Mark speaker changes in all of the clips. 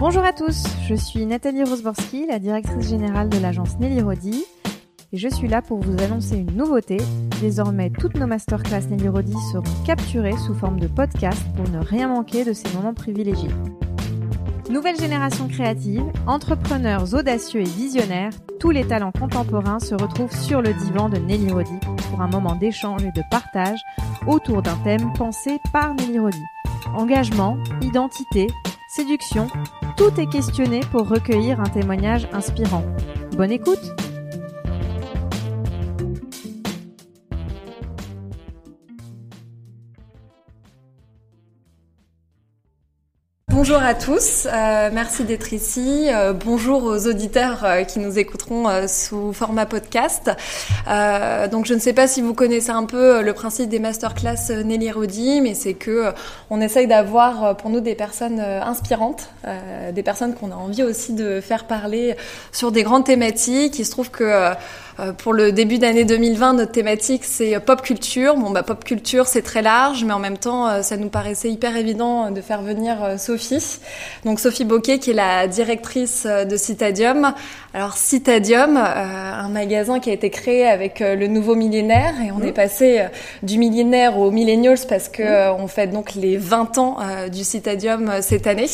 Speaker 1: Bonjour à tous, je suis Nathalie Rosborski, la directrice générale de l'agence Nelly Rodi, et je suis là pour vous annoncer une nouveauté. Désormais, toutes nos masterclass Nelly Rodi seront capturées sous forme de podcast pour ne rien manquer de ces moments privilégiés. Nouvelle génération créative, entrepreneurs audacieux et visionnaires, tous les talents contemporains se retrouvent sur le divan de Nelly Rodi pour un moment d'échange et de partage autour d'un thème pensé par Nelly Rodi. Engagement, identité, séduction, tout est questionné pour recueillir un témoignage inspirant. Bonne écoute
Speaker 2: Bonjour à tous, euh, merci d'être ici. Euh, bonjour aux auditeurs euh, qui nous écouteront sous format podcast. donc je ne sais pas si vous connaissez un peu le principe des masterclass Nelly Rodi, mais c'est que on essaye d'avoir pour nous des personnes inspirantes, des personnes qu'on a envie aussi de faire parler sur des grandes thématiques. Il se trouve que pour le début d'année 2020, notre thématique c'est pop culture. Bon bah pop culture c'est très large, mais en même temps euh, ça nous paraissait hyper évident de faire venir euh, Sophie. Donc Sophie Boquet qui est la directrice de Citadium. Alors Citadium, un magasin qui a été créé avec le nouveau millénaire et on est passé du millénaire aux millennials parce que on fête donc les 20 ans du Citadium cette année.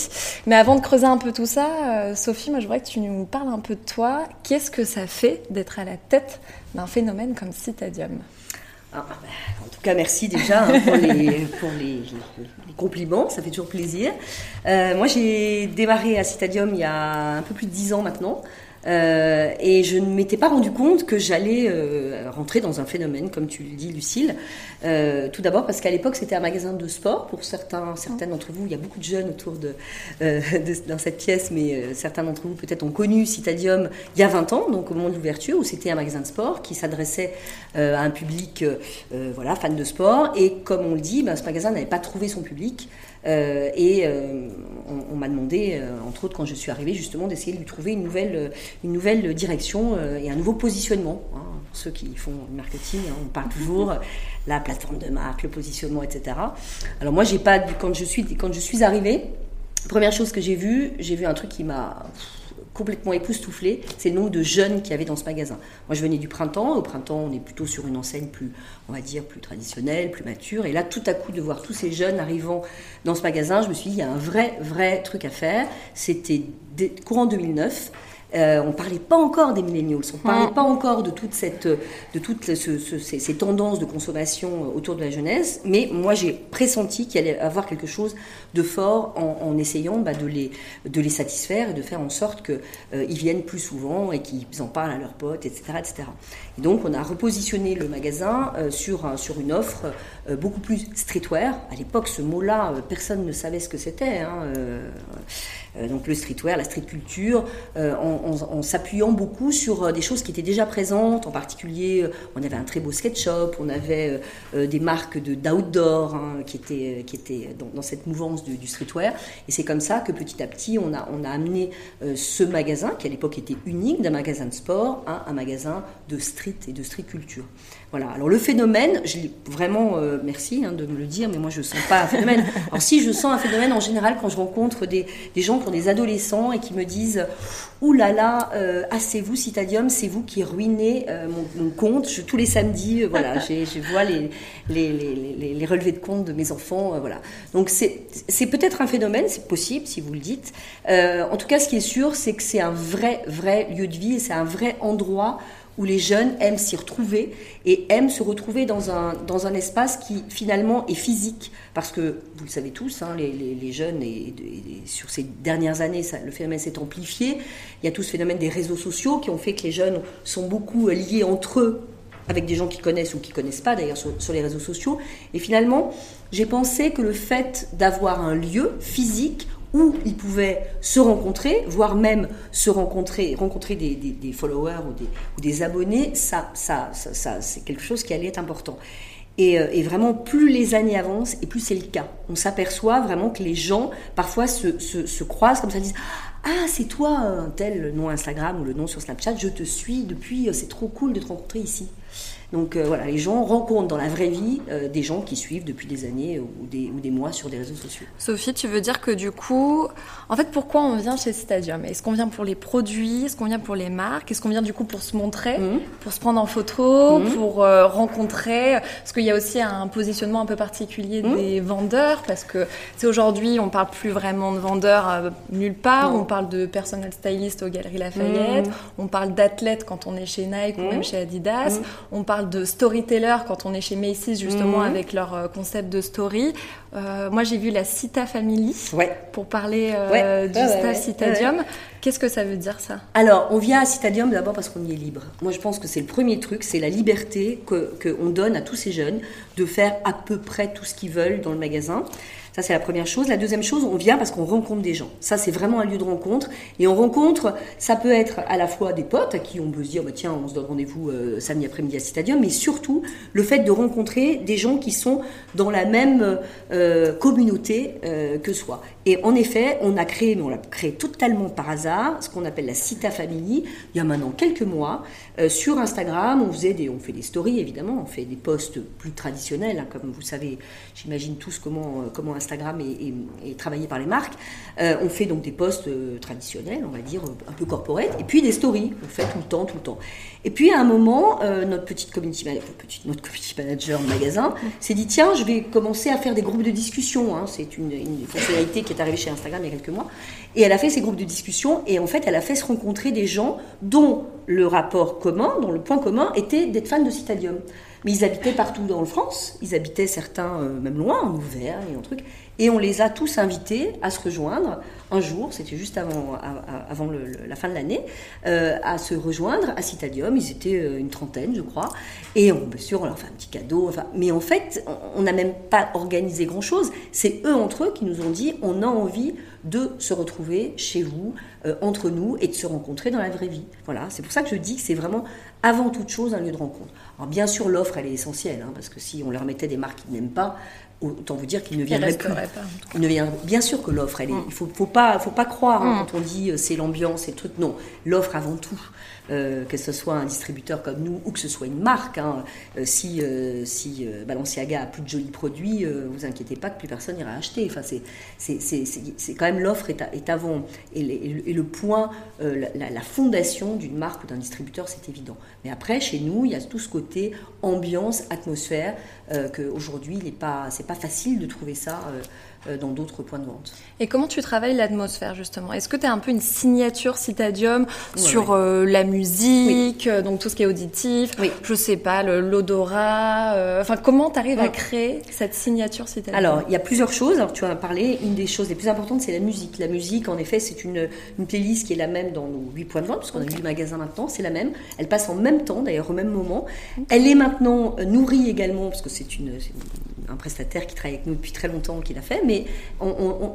Speaker 2: Mais avant de creuser un peu tout ça, Sophie, moi je voudrais que tu nous parles un peu de toi. Qu'est-ce que ça fait d'être à la tête d'un phénomène comme Citadium
Speaker 3: ah, bah, en tout cas, merci déjà hein, pour, les, compliments, ça fait toujours plaisir. Euh, moi, j'ai démarré à Citadium il y a un peu plus de dix ans maintenant. Euh, et je ne m'étais pas rendu compte que j'allais euh, rentrer dans un phénomène, comme tu le dis, Lucille. Euh, tout d'abord parce qu'à l'époque, c'était un magasin de sport. Pour certains, certains d'entre vous, il y a beaucoup de jeunes autour de, dans cette pièce, mais certains d'entre vous peut-être ont connu Citadium il y a 20 ans, donc au moment de l'ouverture, où c'était un magasin de sport qui s'adressait à un public voilà, fan de sport. Et comme on le dit, ben, ce magasin n'avait pas trouvé son public. Euh, et euh, on, m'a demandé, euh, entre autres quand je suis arrivée, justement d'essayer de lui trouver une nouvelle, une nouvelle direction et un nouveau positionnement. Hein. Pour ceux qui font du marketing, hein, on parle toujours la plateforme de marque, le positionnement, etc. Alors moi, j'ai pas, quand je suis, quand je suis arrivée, première chose que j'ai vue, j'ai vu un truc qui m'a complètement époustouflé, c'est le de jeunes qu'il y avait dans ce magasin. Moi, je venais du printemps. Au printemps, on est plutôt sur une enseigne plus, on va dire, plus traditionnelle, plus mature. Et là, tout à coup, de voir tous ces jeunes arrivant dans ce magasin, je me suis dit, il y a un vrai, vrai truc à faire. C'était courant 2009. Euh, on ne parlait pas encore des millennials, on ne parlait pas encore de, toute cette, de toutes ces, tendances de consommation autour de la jeunesse, mais moi j'ai pressenti qu'il allait avoir quelque chose de fort en, essayant bah, de, les, de les satisfaire et de faire en sorte qu'ils euh, viennent plus souvent et qu'ils en parlent à leurs potes, etc., etc. Et donc on a repositionné le magasin euh, sur, sur une offre beaucoup plus streetwear. À l'époque, ce mot-là, personne ne savait ce que c'était. Hein, euh, donc le streetwear, la street culture, euh, en, s'appuyant beaucoup sur euh, des choses qui étaient déjà présentes. En particulier, on avait un très beau sketch shop, on avait des marques de d'outdoor hein, qui étaient qui étaient dans, cette mouvance du, streetwear. Et c'est comme ça que petit à petit, on a on a amené ce magasin qui à l'époque était unique d'un magasin de sport à un magasin de street et de street culture. Voilà. Alors le phénomène, je vraiment, merci hein, de me le dire, mais moi je sens pas un phénomène. Alors si je sens un phénomène en général quand je rencontre des, des gens des adolescents et qui me disent Ouh là là, euh, assez-vous, Citadium, c'est vous qui ruinez euh, mon, compte. Je, tous les samedis, euh, voilà, je vois les, les, les, relevés de compte de mes enfants. voilà. Donc c'est peut-être un phénomène, c'est possible si vous le dites. en tout cas, ce qui est sûr, c'est que c'est un vrai, vrai lieu de vie et c'est un vrai endroit où les jeunes aiment s'y retrouver et aiment se retrouver dans un, dans un espace qui finalement est physique. Parce que, vous le savez tous, hein, les, les, jeunes, et, sur ces dernières années, le phénomène s'est amplifié. Il y a tout ce phénomène des réseaux sociaux qui ont fait que les jeunes sont beaucoup liés entre eux avec des gens qui connaissent ou qui connaissent pas d'ailleurs sur, les réseaux sociaux. Et finalement, j'ai pensé que le fait d'avoir un lieu physique où ils pouvaient se rencontrer, voire même se rencontrer, rencontrer des, followers ou des, abonnés, ça, ça, ça, c'est quelque chose qui allait être important. Euh, et, vraiment, plus les années avancent, et plus c'est le cas. On s'aperçoit vraiment que les gens, parfois, se, se, croisent comme ça, disent Ah, c'est toi, un tel nom Instagram ou le nom sur Snapchat, je te suis depuis, euh, c'est trop cool de te rencontrer ici. Donc voilà, les gens rencontrent dans la vraie vie des gens qui suivent depuis des années ou des, ou des mois sur des réseaux sociaux.
Speaker 2: Sophie, tu veux dire que du coup, en fait, pourquoi on vient chez Stadium? Est-ce qu'on vient pour les produits? Est-ce qu'on vient pour les marques? Est-ce qu'on vient du coup pour se montrer, mmh. pour se prendre en photo, mmh. pour rencontrer? Parce qu'il y a aussi un positionnement un peu particulier mmh. des vendeurs, parce que c'est aujourd'hui, on parle plus vraiment de vendeurs nulle part. On parle de personnel styliste aux Galeries Lafayette. On parle d'athlètes quand on est chez Nike ou même chez Adidas. On parle de storyteller quand on est chez Macy's justement avec leur concept de story. Euh, moi, j'ai vu la Cita Family pour parler euh, du ouais, Citadium. Qu'est-ce que ça veut dire ça?
Speaker 3: Alors, on vient à Citadium d'abord parce qu'on y est libre. Moi, je pense que c'est le premier truc, c'est la liberté qu'on que donne à tous ces jeunes de faire à peu près tout ce qu'ils veulent dans le magasin. Ça, c'est la première chose. La deuxième chose, on vient parce qu'on rencontre des gens. Ça, c'est vraiment un lieu de rencontre. Et on rencontre, ça peut être à la fois des potes à qui on peut se dire, bah, tiens, on se donne rendez-vous euh, samedi après-midi à Citadium, mais surtout le fait de rencontrer des gens qui sont dans la même euh, communauté euh, que soi. Et en effet, on a créé, mais on l'a créé totalement par hasard, ce qu'on appelle la Cita Family, il y a maintenant quelques mois. sur Instagram, on, faisait des, on fait des stories, évidemment, on fait des posts plus traditionnels, hein, comme vous savez, j'imagine tous comment, comment Instagram est, travaillé par les marques. Euh, on fait donc des posts euh, traditionnels, on va dire, un peu corporate, et puis des stories. On fait tout le temps, tout le temps. Et puis à un moment, euh, notre petite community, notre community manager magasin s'est dit tiens, je vais commencer à faire des groupes de discussion. Hein. C'est une, fonctionnalité qui est arrivée chez Instagram il y a quelques mois. Et elle a fait ces groupes de discussion et en fait, elle a fait se rencontrer des gens dont le rapport commun, dont le point commun était d'être fans de Citadium. Mais ils habitaient partout dans le France. Ils habitaient certains même loin, en Auvergne et en truc. Et on les a tous invités à se rejoindre un jour, c'était juste avant, avant la fin de l'année, euh, à se rejoindre à Citadium. Ils étaient euh, une trentaine, je crois. Et bien sûr, on leur fait un petit cadeau. Enfin, mais en fait, on n'a même pas organisé grand-chose. C'est eux entre eux qui nous ont dit on a envie de se retrouver chez vous, euh, entre nous, et de se rencontrer dans la vraie vie. Voilà, c'est pour ça que je dis que c'est vraiment avant toute chose un lieu de rencontre. Alors bien sûr, l'offre, elle est essentielle, hein, parce que si on leur mettait des marques qu'ils n'aiment pas, autant vous dire qu'ils ne viendraient plus. Pas, ne bien sûr que l'offre, elle est, mm. il faut, faut pas, faut pas croire hein, mm. quand on dit euh, c'est l'ambiance et tout. Non, l'offre avant tout. Euh, que ce soit un distributeur comme nous ou que ce soit une marque. Hein. Euh, si si Balenciaga a plus de jolis produits, vous inquiétez pas que plus personne ira acheter. Enfin, c'est quand même l'offre est, avant et, le point, la, fondation d'une marque ou d'un distributeur, c'est évident. Mais après, chez nous, il y a tout ce côté ambiance, atmosphère qu'aujourd'hui, il n'est pas, facile de trouver ça euh, euh, dans d'autres points de vente.
Speaker 2: Et comment tu travailles l'atmosphère justement? Est-ce que tu as un peu une signature Citadium sur euh, la musique, donc tout ce qui est auditif, oui. je sais pas, l'odorat, enfin comment tu arrives à créer cette signature Citadium?
Speaker 3: Alors, il y a plusieurs choses, Alors, tu en as parlé, une des choses les plus importantes c'est la musique. La musique en effet c'est une, une, playlist qui est la même dans nos 8 points de vente, parce qu'on a 8 magasins maintenant, c'est la même. Elle passe en même temps d'ailleurs au même moment. Elle est maintenant nourrie également, parce que c'est une, un prestataire qui travaille avec nous depuis très longtemps qui l'a fait, mais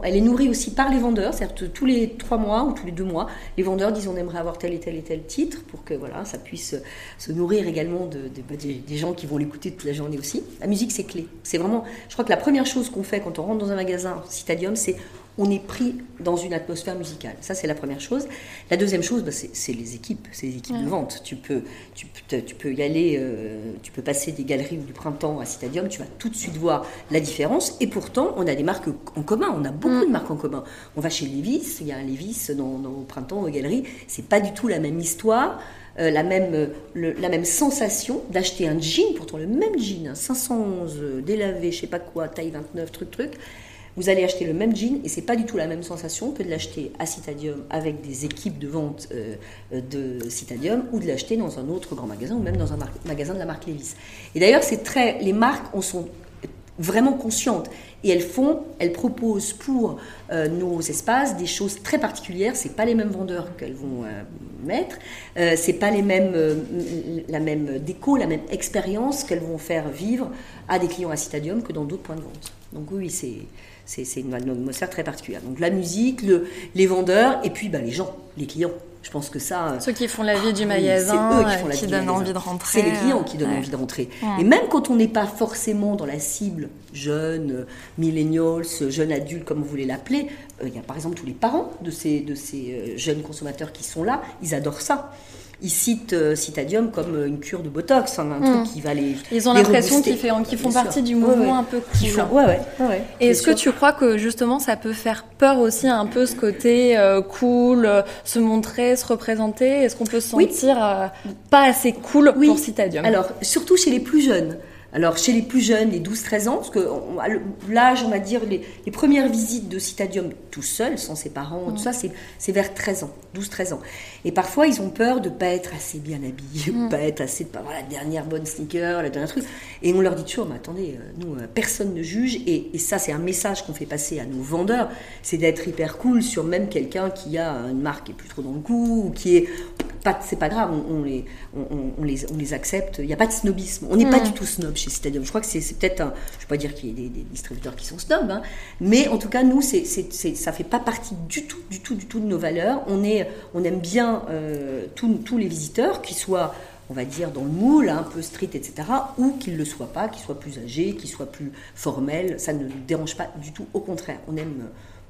Speaker 3: elle est nourrie aussi par les vendeurs, c'est-à-dire tous les trois mois ou tous les deux mois, les vendeurs disent on aimerait avoir tel et tel et tel titre pour que voilà, ça puisse se nourrir également de, bah, des, gens qui vont l'écouter toute la journée aussi. La musique c'est clé. C'est vraiment, je crois que la première chose qu'on fait quand on rentre dans un magasin Citadium, c'est on est pris dans une atmosphère musicale. Ça, c'est la première chose. La deuxième chose, bah, c'est les équipes, c'est les équipes de vente. Tu peux, tu, tu peux y aller, euh, tu peux passer des galeries du printemps à Citadium, tu vas tout de suite voir la différence. Et pourtant, on a des marques en commun, on a beaucoup mm. de marques en commun. On va chez Levis, il y a un Levis dans, au printemps aux galeries, c'est pas du tout la même histoire. Euh, la, même, la même sensation d'acheter un jean, pourtant le même jean, 511 hein, délavé, je sais pas quoi, taille 29, truc, truc, vous allez acheter le même jean et c'est pas du tout la même sensation que de l'acheter à Citadium avec des équipes de vente euh, de Citadium ou de l'acheter dans un autre grand magasin ou même dans un magasin de la marque Levis. Et d'ailleurs, c'est très, les marques en sont vraiment conscientes et elles font, elles proposent pour euh, nos espaces des choses très particulières. C'est pas les mêmes vendeurs qu'elles vont euh, mettre, c'est pas les mêmes, la même déco, la même expérience qu'elles vont faire vivre à des clients à Citadium que dans d'autres points de vente. Donc oui, c'est c'est une atmosphère très particulière. Donc la musique, le, les vendeurs et puis bah, les gens, les clients. Je pense que ça.
Speaker 2: Euh, Ceux qui font la vie du ah magasin, eux qui, font la qui donnent envie de rentrer.
Speaker 3: C'est les clients qui donnent envie de rentrer. Et même quand on n'est pas forcément dans la cible jeune, euh, millennials, jeune adulte, comme vous voulez l'appeler, euh, il y a par exemple tous les parents de ces, de ces jeunes consommateurs qui sont là, ils adorent ça. Ils citent euh, Citadium comme une cure de Botox, un
Speaker 2: Mm.
Speaker 3: truc qui va les.
Speaker 2: Ils ont l'impression qu'ils font partie
Speaker 3: sûr.
Speaker 2: du mouvement
Speaker 3: ouais.
Speaker 2: un peu
Speaker 3: Qui
Speaker 2: cool.
Speaker 3: font- Ouais.
Speaker 2: Et est-ce que tu crois que justement ça peut faire peur aussi un peu ce côté euh, cool, euh, se montrer, se représenter? Est-ce qu'on peut se sentir euh, pas assez cool
Speaker 3: Oui.
Speaker 2: pour Citadium?
Speaker 3: Alors, surtout chez les plus jeunes. Alors, chez les plus jeunes, les 12-13 ans, parce que l'âge, on va dire, les, les premières visites de Citadium tout seul, sans ses parents, tout ça, c'est vers 13 ans, 12-13 ans. Et parfois, ils ont peur de pas être assez bien habillés,
Speaker 2: Mm.
Speaker 3: pas être assez, de pas avoir la dernière bonne sneaker, la dernière truc. Et on leur dit toujours, mais attendez, euh, nous, euh, personne ne juge. Et, et ça, c'est un message qu'on fait passer à nos vendeurs, c'est d'être hyper cool sur même quelqu'un qui a une marque qui est plus trop dans le coup, ou qui est pas, c'est pas grave, on, on les, on, on- on les, on les accepte. Il n'y a pas de snobisme. On n'est pas
Speaker 2: Mm.
Speaker 3: du tout snob chez. Je crois que c'est, peut-être un, je ne vais pas dire qu'il y ait des, distributeurs qui sont snobs, hein, mais en tout cas, nous, c'est, ça fait pas partie du tout, du tout, du tout de nos valeurs. On est, on aime bien euh, tous, les visiteurs, qu'ils soient on va dire dans le moule, un peu street, etc., ou qu'ils ne le soient pas, qu'ils soient plus âgés, qu'ils soient plus formels, ça ne nous dérange pas du tout, au contraire, on aime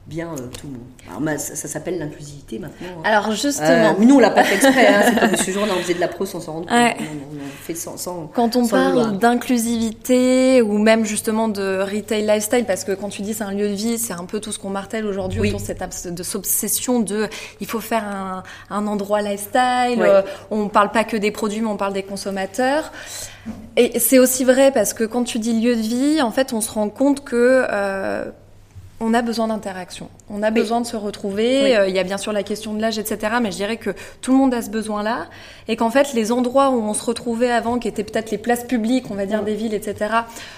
Speaker 3: bien euh, tout le monde. Alors, ça, ça s'appelle l'inclusivité maintenant.
Speaker 2: Alors
Speaker 3: Euh,
Speaker 2: justement,
Speaker 3: mais nous, on l'a pas fait exprès. Hein. C'est comme Monsieur Jourdain, on faisait de la pro sans s'en rendre compte.
Speaker 2: Ouais.
Speaker 3: On, on- on fait sans, sans-
Speaker 2: Quand on
Speaker 3: sans
Speaker 2: parle d'inclusivité ou même justement de retail lifestyle, parce que quand tu dis c'est un lieu de vie, c'est un peu tout ce qu'on martèle aujourd'hui
Speaker 3: Oui.
Speaker 2: autour de cette de cette obsession de il faut faire un, un endroit lifestyle.
Speaker 3: Ouais.
Speaker 2: euh, on parle pas que des produits, mais on parle des consommateurs. Et c'est aussi vrai parce que quand tu dis lieu de vie, en fait, on se rend compte que euh, on a besoin d'interaction. On a
Speaker 3: Oui.
Speaker 2: besoin de se retrouver.
Speaker 3: Oui.
Speaker 2: Euh, Il y a bien sûr la question de l'âge, etc. Mais je dirais que tout le monde a ce besoin-là. Et qu'en fait, les endroits où on se retrouvait avant, qui étaient peut-être les places publiques, on va dire
Speaker 3: Mm.
Speaker 2: des villes, etc.,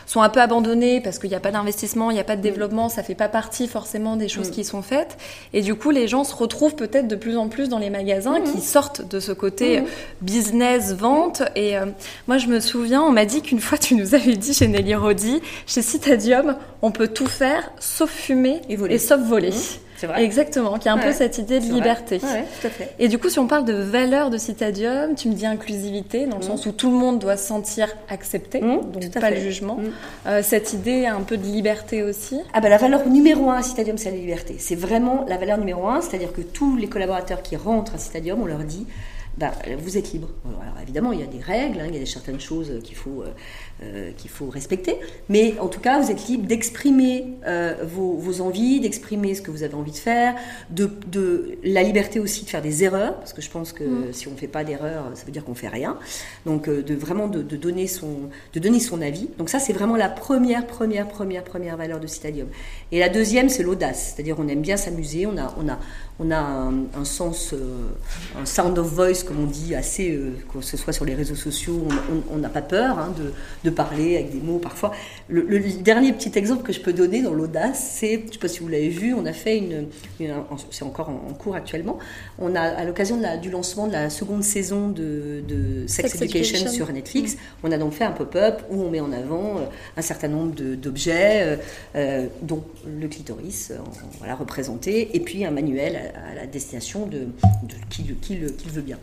Speaker 2: sont un peu abandonnés parce qu'il n'y a pas d'investissement, il n'y a pas de développement, ça fait pas partie forcément des choses
Speaker 3: Mm.
Speaker 2: qui sont faites. Et du coup, les gens se retrouvent peut-être de plus en plus dans les magasins
Speaker 3: Mm.
Speaker 2: qui sortent de ce côté
Speaker 3: Mm.
Speaker 2: euh, business, vente. Et euh, moi, je me souviens, on m'a dit qu'une fois, tu nous avais dit chez Nelly Rodi, chez Citadium, on peut tout faire sauf fumer
Speaker 3: Et voler.
Speaker 2: sauf voler.
Speaker 3: Mmh, c'est vrai.
Speaker 2: Exactement, qui a un peu cette idée de liberté.
Speaker 3: Ouais, tout à fait.
Speaker 2: Et du coup, si on parle de valeur de Citadium, tu me dis inclusivité, dans le
Speaker 3: Mhm.
Speaker 2: sens où tout le monde doit se sentir accepté,
Speaker 3: Mhm,
Speaker 2: donc pas
Speaker 3: fait.
Speaker 2: le jugement.
Speaker 3: Mhm.
Speaker 2: Euh, cette idée un peu de liberté aussi.
Speaker 3: Ah ben la valeur numéro un à Citadium, c'est la liberté. C'est vraiment la valeur numéro un, c'est-à-dire que tous les collaborateurs qui rentrent à Citadium, on leur dit, bah, vous êtes libre. Alors évidemment, il y a des règles, hein, il y a des certaines choses qu'il faut, euh, euh, qu'il faut respecter, mais en tout cas, vous êtes libre d'exprimer euh, vos, vos envies, d'exprimer ce que vous avez envie de faire, de, de la liberté aussi de faire des erreurs, parce que je pense que
Speaker 2: Mm.
Speaker 3: si on ne fait pas d'erreurs, ça veut dire qu'on fait rien. Donc euh, de vraiment de, de donner son, de donner son avis. Donc ça, c'est vraiment la première, première, première, première valeur de Citadium. Et la deuxième, c'est l'audace. C'est-à-dire, on aime bien s'amuser, on a, on a, on a un, un sens, euh, un sound of voice, comme on dit, assez, euh, que ce soit sur les réseaux sociaux, on- n'a pas peur hein, de, de parler avec des mots parfois. Le, le dernier petit exemple que je peux donner dans l'audace, c'est, je ne sais pas si vous l'avez vu, on a fait une, une- un- c'est encore en, en cours actuellement, on a, à l'occasion du lancement de la seconde saison de, de Sex,
Speaker 2: Sex
Speaker 3: Education,
Speaker 2: Education.
Speaker 3: sur Netflix, on a donc fait un pop-up où on met en avant euh, un certain nombre d'objets, euh, dont le clitoris, euh, voilà, représenté, et puis un manuel à, la destination de, de qui, le, qui, le, qui le veut bien.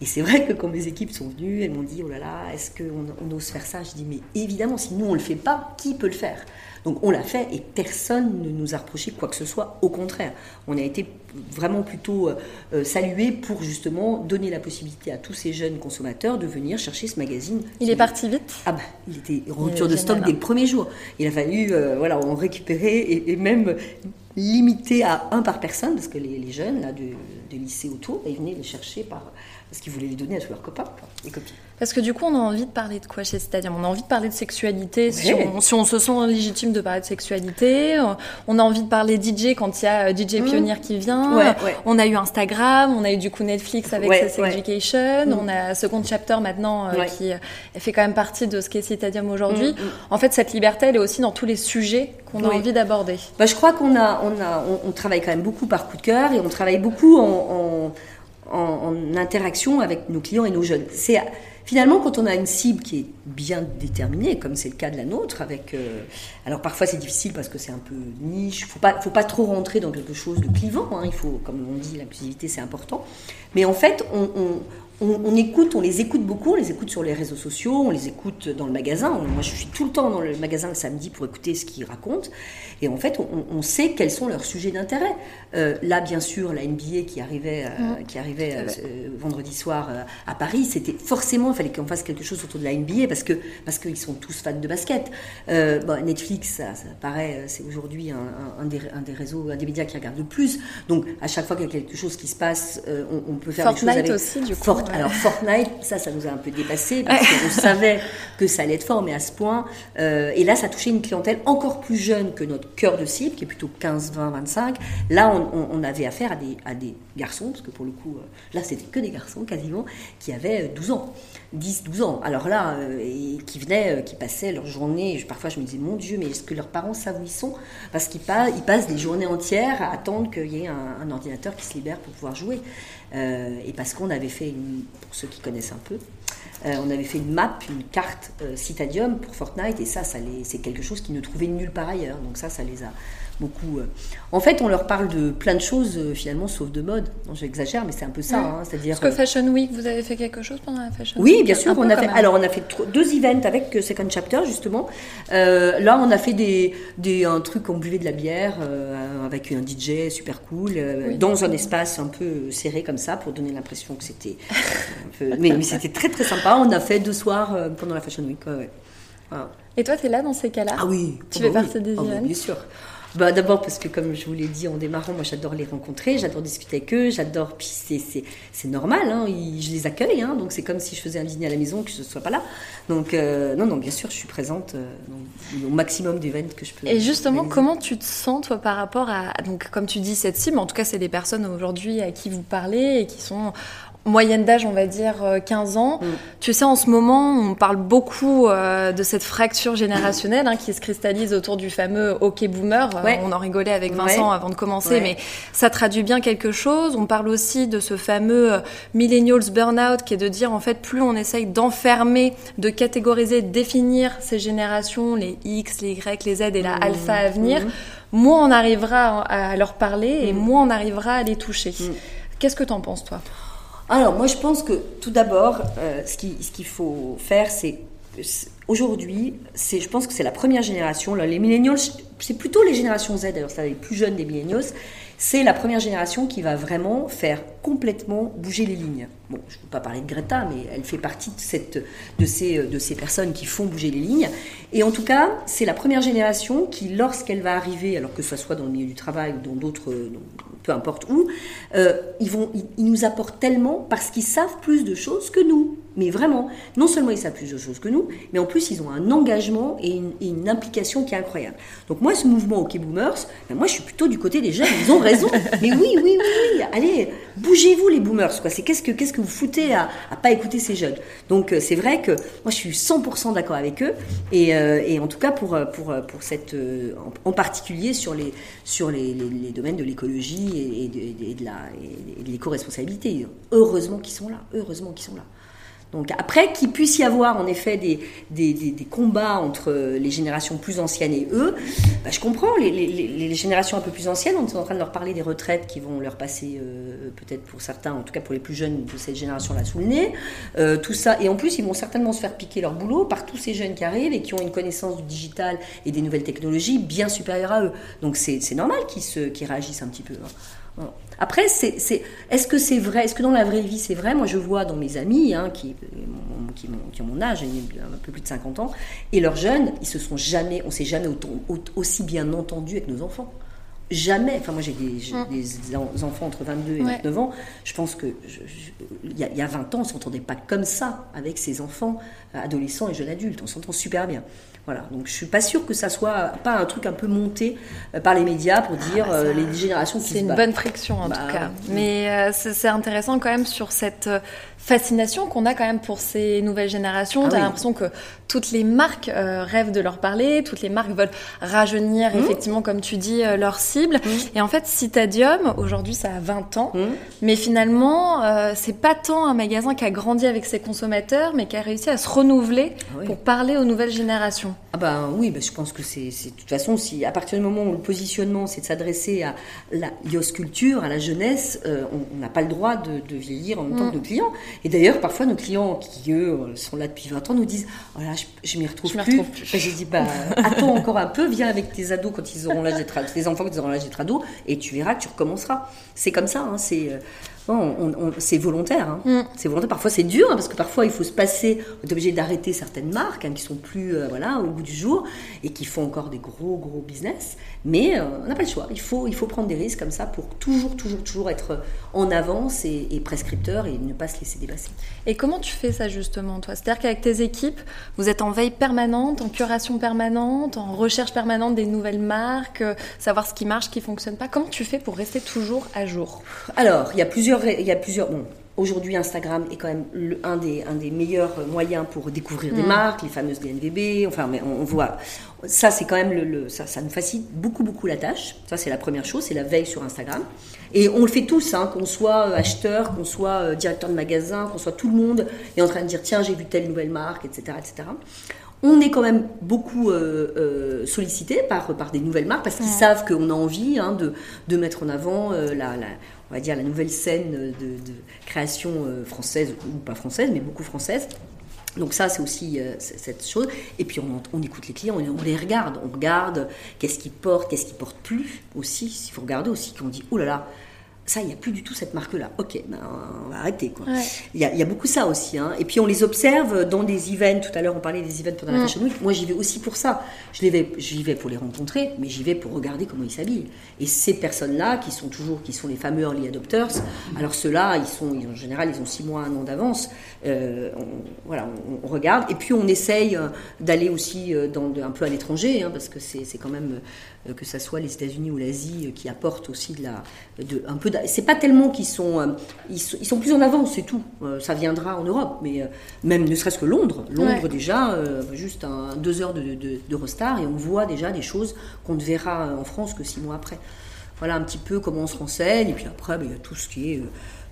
Speaker 3: Et c'est vrai que quand mes équipes sont venues, elles m'ont dit Oh là là, est-ce qu'on on ose faire ça? Je dis Mais évidemment, si nous on le fait pas, qui peut le faire? Donc on l'a fait et personne ne nous a reproché quoi que ce soit. Au contraire, on a été vraiment plutôt euh, euh, salués pour justement donner la possibilité à tous ces jeunes consommateurs de venir chercher ce magazine.
Speaker 2: Il est parti vite?
Speaker 3: Ah bah, il était
Speaker 2: Il
Speaker 3: rupture de stock dès le premier jour. Il a fallu euh, voilà, en récupérer et, et même limiter à un par personne, parce que les, les jeunes là, de, de lycée autour, ils venaient les chercher par, parce qu'ils voulaient les donner à tous leurs copains, quoi, les copines.
Speaker 2: Parce que du coup, on a envie de parler de quoi chez Stadium On a envie de parler de sexualité, si, on, si on se sent légitime de parler de sexualité. Euh, On a envie de parler DJ quand il y a euh, DJ
Speaker 3: Mhm.
Speaker 2: Pionnier qui vient.
Speaker 3: Ouais, ouais.
Speaker 2: On a eu Instagram, on a eu du coup Netflix avec
Speaker 3: Ouais,
Speaker 2: Sex. Education.
Speaker 3: Mhm.
Speaker 2: On a Second Chapter maintenant euh, qui fait quand même partie de ce qu'est Citadium aujourd'hui.
Speaker 3: Mhm, mhm.
Speaker 2: En fait, cette liberté, elle est aussi dans tous les sujets qu'on a
Speaker 3: Oui.
Speaker 2: envie d'aborder.
Speaker 3: Bah, je crois qu'on a, on a, on, on travaille quand même beaucoup par coup de cœur et on travaille beaucoup en, en, en- en interaction avec nos clients et nos jeunes. C'est finalement quand on a une cible qui est bien déterminée, comme c'est le cas de la nôtre, avec, euh, alors parfois c'est difficile parce que c'est un peu niche. Faut pas, faut pas trop rentrer dans quelque chose de clivant. hein. Il faut, comme on dit, l'inclusivité c'est important. Mais en fait, on, on, écoute, on les écoute beaucoup, on les écoute sur les réseaux sociaux, on les écoute dans le magasin. Moi, je suis tout le temps dans le magasin le samedi pour écouter ce qu'ils racontent. Et en fait, on, sait quels sont leurs sujets d'intérêt. Euh, là, bien sûr, la NBA qui arrivait, euh, qui arrivait euh, vendredi soir à Paris, c'était forcément, il fallait qu'on fasse quelque chose autour de la NBA parce que parce qu'ils sont tous fans de basket. Netflix, ça, paraît, c'est aujourd'hui un, des, un, des, réseaux, un des médias qui regarde le plus. Donc, à chaque fois qu'il y a quelque chose qui se passe, on, peut faire
Speaker 2: Fortnite
Speaker 3: des choses
Speaker 2: aussi, du coup.
Speaker 3: Alors Fortnite, ça, ça nous a un peu dépassé parce qu'on savait que ça allait être fort, mais à ce point. Euh, et là, ça touchait une clientèle encore plus jeune que notre cœur de cible, qui est plutôt 15, 20, 25. Là, on, avait affaire à des, à des, garçons, parce que pour le coup, euh, là, c'était que des garçons quasiment, qui avaient 12 ans. 10, 12 ans. Alors là, euh, et qui venaient, qui passaient leur journée, parfois je me disais, mon Dieu, mais est-ce que leurs parents savent où ils sont? Parce qu'ils ils passent des journées entières à attendre qu'il y ait un, un, ordinateur qui se libère pour pouvoir jouer. Euh, et parce qu'on avait fait, pour ceux qui connaissent un peu, euh, on avait fait une map, une carte euh, Citadium pour Fortnite, et ça, ça c'est quelque chose qu'ils ne trouvaient nulle part ailleurs. Donc ça, ça les a beaucoup. Euh. En fait, on leur parle de plein de choses euh, finalement, sauf de mode. j'exagère, mais c'est un peu ça. Hein, c'est-à-dire.
Speaker 2: Parce que Fashion Week, vous avez fait quelque chose pendant la Fashion
Speaker 3: Week Oui, bien sûr. On a fait, alors, on a fait deux events avec euh, Second Chapter justement. là, on a fait des, des un truc on buvait de la bière avec un DJ super cool dans un espace un peu serré comme ça pour donner l'impression que c'était. mais, c'était très très sympa. On a fait deux soirs pendant la Fashion Week.
Speaker 2: Et toi, tu es là dans ces cas-là?
Speaker 3: Ah oui.
Speaker 2: Tu fais partie des
Speaker 3: oh,
Speaker 2: events?
Speaker 3: Bien sûr. Bah, D'abord parce que, comme je vous l'ai dit en démarrant, moi j'adore les rencontrer, j'adore discuter avec eux, j'adore. Puis c'est normal, hein, je les accueille, hein, donc c'est comme si je faisais un dîner à la maison que je ne sois pas là. Donc, euh, non, non, bien sûr, je suis présente euh, au maximum d'événements que je peux.
Speaker 2: Et justement, comment tu te sens, toi, par rapport à. Donc, comme tu dis, cette cible, en tout cas, c'est des personnes aujourd'hui à qui vous parlez et qui sont moyenne d'âge, on va dire 15 euh, ans. Mm. Tu sais, en ce moment, on parle beaucoup euh, de cette fracture générationnelle hein, qui se cristallise autour du fameux hockey boomer. Euh, on en rigolait avec Vincent avant de commencer, mais ça traduit bien quelque chose. On parle aussi de ce fameux millennials burnout qui est de dire en fait plus on essaye d'enfermer, de catégoriser, de définir ces générations, les X, les Y, les Z et la mm. alpha à venir, mm. moins on arrivera à leur parler et moins on arrivera à les toucher. Qu'est-ce que tu en penses toi?
Speaker 3: Alors, moi, je pense que tout d'abord, euh, ce qu'il faut faire, c'est. Aujourd'hui, je pense que c'est la première génération. Là, les millennials, c'est plutôt les générations Z, d'ailleurs, c'est les plus jeunes des millennials. C'est la première génération qui va vraiment faire complètement bouger les lignes. Bon, je ne peux pas parler de Greta, mais elle fait partie de, cette, de, ces, de ces personnes qui font bouger les lignes. Et en tout cas, c'est la première génération qui, lorsqu'elle va arriver, alors que ce soit dans le milieu du travail ou dans d'autres, peu importe où, euh, ils, vont, ils, nous apportent tellement parce qu'ils savent plus de choses que nous. Mais vraiment, non seulement ils savent plus de choses que nous, mais en plus ils ont un engagement et une, implication qui est incroyable. Donc moi, ce mouvement OK Boomers, ben moi je suis plutôt du côté des jeunes, ils ont raison. mais oui, oui, oui, oui, allez, bougez-vous les Boomers. Quoi. C'est qu'est-ce que, qu'est-ce que vous foutez à, à pas écouter ces jeunes? Donc euh, c'est vrai que moi je suis 100% d'accord avec eux, et, euh, et, en tout cas pour, pour, pour cette, en, particulier sur les, sur les, les, domaines de l'écologie et, de, de, la, et de l'éco-responsabilité. Heureusement qu'ils sont là, heureusement qu'ils sont là. Donc après, qu'il puisse y avoir en effet des, des, combats entre les générations plus anciennes et eux, bah, je comprends. Les, générations un peu plus anciennes, on est en train de leur parler des retraites qui vont leur passer, euh, peut-être pour certains, en tout cas pour les plus jeunes de cette génération-là, sous le nez. Euh, tout ça. Et en plus, ils vont certainement se faire piquer leur boulot par tous ces jeunes qui arrivent et qui ont une connaissance du digital et des nouvelles technologies bien supérieure à eux. Donc c'est normal qu'ils réagissent un petit peu. Hein. Après, c'est, est-ce que c'est vrai Est-ce que dans la vraie vie, c'est vrai? Moi, je vois dans mes amis hein, qui, qui, ont mon âge, un peu plus de 50 ans, et leurs jeunes, ils se sont jamais, on s'est jamais aussi bien entendu avec nos enfants. Jamais. Enfin, moi, j'ai des, mmh. enfants entre 22 et 29 ans. Je pense que il y, a 20 ans, on s'entendait pas comme ça avec ses enfants, adolescents et jeunes adultes. On s'entend super bien. Voilà, donc je suis pas sûre que ça soit pas un truc un peu monté euh, par les médias pour dire ah bah euh, les générations qui
Speaker 2: C'est une bonne friction en tout bah, cas. Mais euh, c'est intéressant quand même sur cette fascination qu'on a quand même pour ces nouvelles générations. Ah l'impression que toutes les marques rêvent de leur parler, toutes les marques veulent rajeunir mmh. effectivement, comme tu dis, leur cible. Mmh. Et en fait, Citadium, aujourd'hui, ça a 20 ans, mmh. mais finalement, c'est pas tant un magasin qui a grandi avec ses consommateurs, mais qui a réussi à se renouveler ah pour parler aux nouvelles générations.
Speaker 3: Ah ben oui, ben je pense que c'est de toute façon, si à partir du moment où le positionnement c'est de s'adresser à la culture, à la jeunesse, euh, on n'a pas le droit de, vieillir en même temps que nos clients. Et d'ailleurs, parfois nos clients qui eux sont là depuis 20 ans nous disent oh là, je, je m'y retrouve, plus. J'ai dit bah attends encore un peu, viens avec tes ados quand ils auront l'âge d'être tes enfants quand ils auront l'âge d'être ados, et tu verras que tu recommenceras. C'est comme ça, hein, c'est c'est volontaire. Hein. Mm. C'est volontaire. Parfois, c'est dur hein, parce que parfois, il faut se passer. On est obligé d'arrêter certaines marques hein, qui sont plus euh, voilà au bout du jour et qui font encore des gros gros business. Mais euh, on n'a pas le choix. Il faut il faut prendre des risques comme ça pour toujours toujours toujours être en avance et, prescripteur et ne pas se laisser dépasser.
Speaker 2: Et comment tu fais ça justement, toi? C'est-à-dire qu'avec tes équipes, vous êtes en veille permanente, en curation permanente, en recherche permanente des nouvelles marques, euh, savoir ce qui marche, ce qui fonctionne pas. Comment tu fais pour rester toujours à jour?
Speaker 3: Alors, il y a plusieurs il y a plusieurs. Bon, aujourd'hui, Instagram est quand même un, des, un des meilleurs moyens pour découvrir des mm. marques, les fameuses DNVB. Enfin, mais on, voit. Ça, c'est quand même le, ça, ça, nous facilite beaucoup, beaucoup la tâche. Ça, c'est la première chose, c'est la veille sur Instagram. Et on le fait tous, hein, qu'on soit euh, acheteur, qu'on soit euh, directeur de magasin, qu'on soit tout le monde est en train de dire tiens, j'ai vu telle nouvelle marque, etc., etc. On est quand même beaucoup euh, sollicité par, par des nouvelles marques parce qu'ils savent qu'on a envie hein, de, de, mettre en avant la, la, on va dire, la nouvelle scène de, création euh, française, ou pas française, mais beaucoup française. Donc ça, c'est aussi euh, cette chose. Et puis on, écoute les clients, on, les regarde. On regarde qu'est-ce qu'ils portent, qu'est-ce qu'ils portent plus aussi. Il faut regarder aussi qu'on dit, oh là là, ça, il n'y a plus du tout cette marque-là. Ok, ben, on va arrêter. Quoi. Il, y a, beaucoup ça aussi. Hein. Et puis on les observe dans des events. Tout à l'heure, on parlait des events pendant la Fashion Week. Moi, j'y vais aussi pour ça. Je vais, j'y vais pour les rencontrer, mais j'y vais pour regarder comment ils s'habillent. Et ces personnes-là, qui sont toujours, qui sont les fameux early adopters, alors ceux-là, ils sont, en général, ils ont six mois, un an d'avance. Euh, voilà, on, regarde. Et puis on essaye euh, d'aller aussi euh, dans, un peu à l'étranger, hein, parce que c'est, quand même que ce soit les États-Unis ou l'Asie, qui apportent aussi de la, de, un peu. C'est pas tellement qu'ils sont, euh, ils sont, plus en avance, c'est tout. ça viendra en Europe, mais même ne serait-ce que Londres. Londres déjà, juste un, deux heures de, de, de et on voit déjà des choses qu'on ne verra en France que six mois après. Voilà un petit peu comment on se renseigne, et puis après, ben, il y a tout ce qui est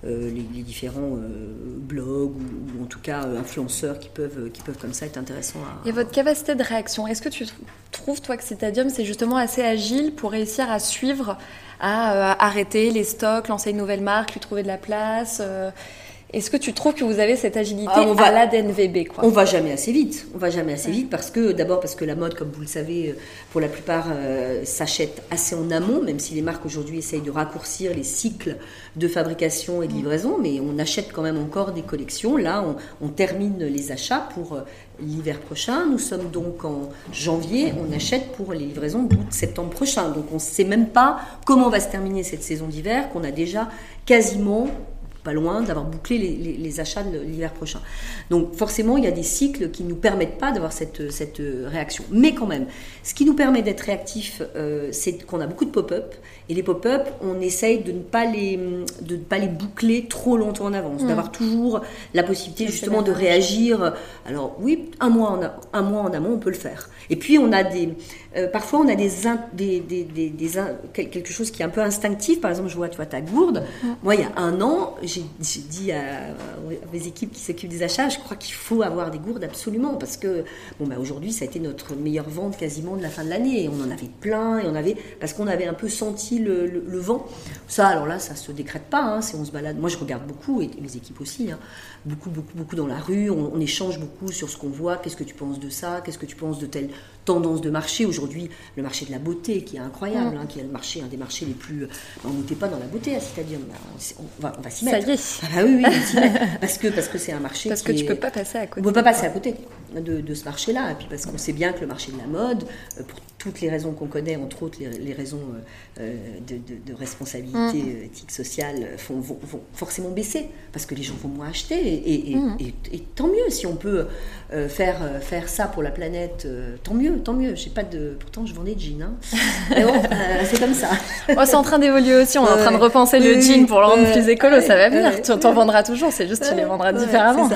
Speaker 3: euh, les, différents euh, blogs ou, en tout cas euh, influenceurs qui peuvent, qui peuvent comme ça être intéressants.
Speaker 2: À, Et votre capacité de réaction, est-ce que tu trouves toi que Citadium c'est justement assez agile pour réussir à suivre, à arrêter les stocks, lancer une nouvelle marque, lui trouver de la place est-ce que tu trouves que vous avez cette agilité ah, on va, à
Speaker 3: quoi? On va jamais assez vite. On va jamais assez vite parce que d'abord parce que la mode, comme vous le savez, euh, pour la plupart euh, s'achète assez en amont, même si les marques aujourd'hui essayent de raccourcir les cycles de fabrication et de mm. livraison, mais on achète quand même encore des collections. Là, on, termine les achats pour euh, l'hiver prochain. Nous sommes donc en janvier. On achète pour les livraisons d'août-septembre prochain. Donc on ne sait même pas comment va se terminer cette saison d'hiver qu'on a déjà quasiment pas loin d'avoir bouclé les, achats de l'hiver prochain. Donc forcément, il y a des cycles qui ne nous permettent pas d'avoir cette, cette réaction. Mais quand même, ce qui nous permet d'être réactif, euh, c'est qu'on a beaucoup de pop-up. Et les pop-up, on essaye de ne pas les, de ne pas les boucler trop longtemps en avance, mm. d'avoir toujours la possibilité justement de réagir. Alors oui, un mois, en un mois en amont, on peut le faire. Et puis on a des, euh, parfois on a des, des, des, des, quelque chose qui est un peu instinctif. Par exemple, je vois, tu vois ta gourde. Mm. Moi, il y a un an, j'ai dit à, mes équipes qui s'occupent des achats, je crois qu'il faut avoir des gourdes absolument parce que bon, bah, aujourd'hui, ça a été notre meilleure vente quasiment de la fin de l'année. On en avait plein et on avait parce qu'on avait un peu senti le, vent. Ça, alors là, ça se décrète pas. Hein, on se balade, moi je regarde beaucoup et mes équipes aussi. Hein, beaucoup, beaucoup, beaucoup dans la rue. On, échange beaucoup sur ce qu'on voit. Qu'est-ce que tu penses de ça? Qu'est-ce que tu penses de telle tendance de marché Aujourd'hui, le marché de la beauté qui est incroyable, mm. hein, qui est le marché, un des marchés les plus. On n'était pas dans la beauté à Citadium. On va, on va s'y mettre.
Speaker 2: Ça y est.
Speaker 3: Ah bah oui, oui, parce que parce que c'est un marché.
Speaker 2: Parce que tu peux pas passer à côté.
Speaker 3: On peut pas passer à côté de, de ce marché-là. Et puis parce qu'on sait bien que le marché de la mode, euh, pour toutes les raisons qu'on connaît, entre autres les, raisons euh, euh, de, responsabilité mm. éthique sociale, vont, forcément baisser parce que les gens vont moins acheter. Et, mm. tant mieux si on peut faire, faire ça pour la planète, tant mieux, tant mieux. J'ai pas de, pourtant je vendais des jeans. Hein. Mais bon, c'est comme ça.
Speaker 2: c'est en train d'évoluer aussi. On est en train de repenser le jean pour le rendre plus écolo. ça va venir. tu en vendras toujours. C'est juste tu les vendras différemment.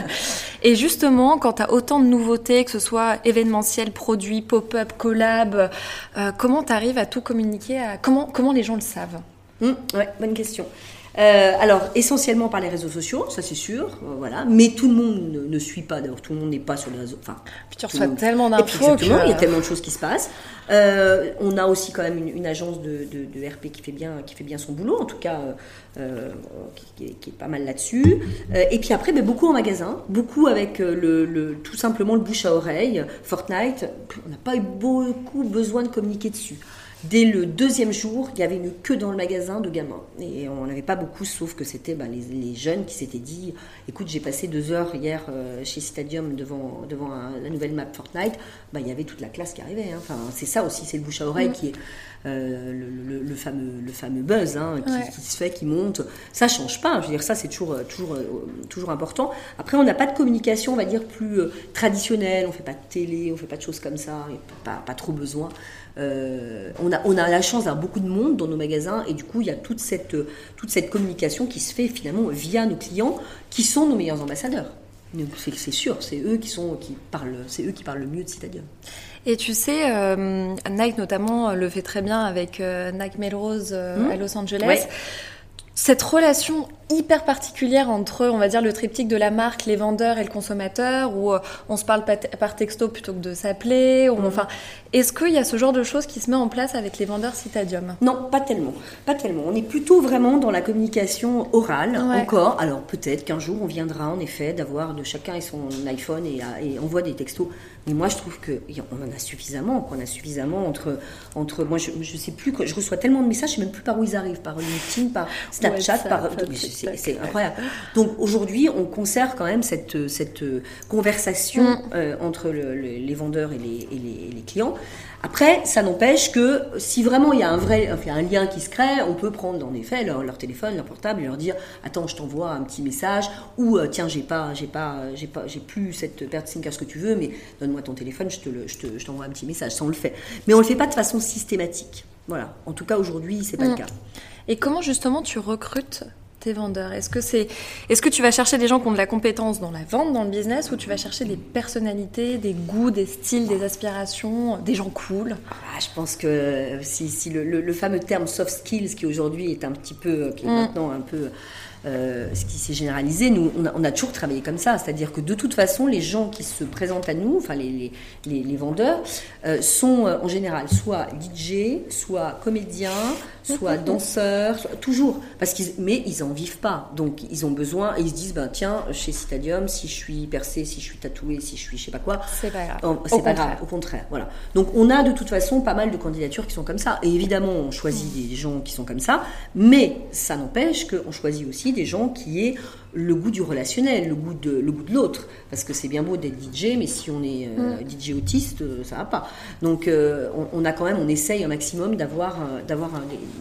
Speaker 2: et justement, quand tu as autant de nouveautés, que ce soit événementiel, produits, pop-up, collab, euh, comment tu arrives à tout communiquer Comment, comment les gens le savent?
Speaker 3: Mmh, Ouais, bonne question. Euh, alors, essentiellement par les réseaux sociaux, ça c'est sûr, euh, voilà. Mais tout le monde ne, ne suit pas, d'ailleurs, tout le monde n'est pas sur les réseaux. Enfin,
Speaker 2: Puis tu reçois tellement d'infos. que-
Speaker 3: il y a tellement de choses qui se passent. Euh, on a aussi quand même une, une agence de, de- de RP qui fait bien, qui fait bien son boulot, en tout cas, qui, qui est, qui est pas mal là-dessus. Et puis après, ben, beaucoup en magasin, beaucoup avec le, le- tout simplement le bouche à oreille. Fortnite, on n'a pas eu beaucoup besoin de communiquer dessus. Dès le deuxième jour, il y avait une queue dans le magasin de gamins. Et on n'avait pas beaucoup, sauf que c'était ben, les, les jeunes qui s'étaient dit Écoute, j'ai passé deux heures hier euh, chez Stadium devant, devant un- la nouvelle map Fortnite. Ben, il y avait toute la classe qui arrivait. hein. Enfin, c'est ça aussi, c'est le bouche à oreille
Speaker 2: Mm.
Speaker 3: qui est euh, le, le- le fameux, le fameux buzz hein, qui,
Speaker 2: Ouais.
Speaker 3: qui se fait, qui monte. Ça change pas. Je veux dire, ça, c'est toujours, euh, toujours, toujours important. Après, on n'a pas de communication, on va dire, plus traditionnelle. On fait pas de télé, on fait pas de choses comme ça. Il y a pas, pas trop besoin. Euh, on, a, on a la chance d'avoir beaucoup de monde dans nos magasins et du coup, il y a toute cette, toute cette communication qui se fait finalement via nos clients qui sont nos meilleurs ambassadeurs. C'est sûr, c'est eux qui sont qui parlent, c'est eux qui parlent le mieux de Citadium.
Speaker 2: Et tu sais, euh, Nike notamment le fait très bien avec euh, Nike Melrose
Speaker 3: Mhm.
Speaker 2: à Los Angeles.
Speaker 3: Ouais.
Speaker 2: Cette relation hyper particulière entre, on va dire, le triptyque de la marque, les vendeurs et le consommateur, où euh, on se parle par texto plutôt que de s'appeler.
Speaker 3: Mhm.
Speaker 2: Enfin, est-ce qu'il y a ce genre de choses qui se met en place avec les vendeurs Citadium?
Speaker 3: Non, pas tellement. Pas tellement. On est plutôt vraiment dans la communication orale
Speaker 2: Ouais.
Speaker 3: encore. Alors peut-être qu'un jour on viendra en effet d'avoir de chacun et son iPhone et, et envoie des textos. Mais moi je trouve que y- on en a suffisamment. Qu'on a suffisamment entre entre. Moi je, je sais plus. Je reçois tellement de messages, je sais même plus par où ils arrivent, par LinkedIn, par Snapchat, par. C'est incroyable. Donc aujourd'hui on conserve quand même cette cette conversation
Speaker 2: Mm.
Speaker 3: euh, entre le- le- les vendeurs et les, et les- et les clients. Après, ça n'empêche que si vraiment il y a un vrai enfin, un lien qui se crée, on peut prendre en effet leur, leur téléphone, leur portable et leur dire attends, je t'envoie un petit message ou euh, tiens, j'ai pas j'ai pas j'ai pas j'ai plus cette paire de sneakers que tu veux mais donne-moi ton téléphone, je te le- je te- je t'envoie un petit message, ça on le fait. Mais on le fait pas de façon systématique. Voilà. En tout cas, aujourd'hui, c'est pas
Speaker 2: Mm.
Speaker 3: le cas.
Speaker 2: Et comment justement tu recrutes tes vendeurs? Est-ce que c'est, est-ce que tu vas chercher des gens qui ont de la compétence dans la vente, dans le business, ou tu vas chercher des personnalités, des goûts, des styles, des aspirations, des gens cool?
Speaker 3: Ah, je pense que si, si le, le- le fameux terme soft skills qui aujourd'hui est un petit peu, qui est
Speaker 2: Mm.
Speaker 3: maintenant un peu euh, ce qui s'est généralisé, nous on a, on a toujours travaillé comme ça, c'est-à-dire que de toute façon les gens qui se présentent à nous, enfin les, les, les- vendeurs, euh, sont euh, en général soit DJ, soit comédiens, soit danseurs, soit- toujours, parce qu'ils, mais ils en vivent pas, donc ils ont besoin et ils se disent ben tiens chez Citadium si je suis percé, si je suis tatoué, si je suis je sais pas quoi,
Speaker 2: C'est pas grave.
Speaker 3: C'est pas
Speaker 2: contraire.
Speaker 3: grave, au contraire. Voilà. Donc on a de toute façon pas mal de candidatures qui sont comme ça. Et évidemment, on choisit des gens qui sont comme ça, mais ça n'empêche qu'on choisit aussi des gens qui aient le goût du relationnel, le goût de le goût de l'autre. Parce que c'est bien beau d'être DJ, mais si on est euh, DJ autiste, euh, ça va pas. Donc euh, on, on a quand même, on essaye un maximum d'avoir d'avoir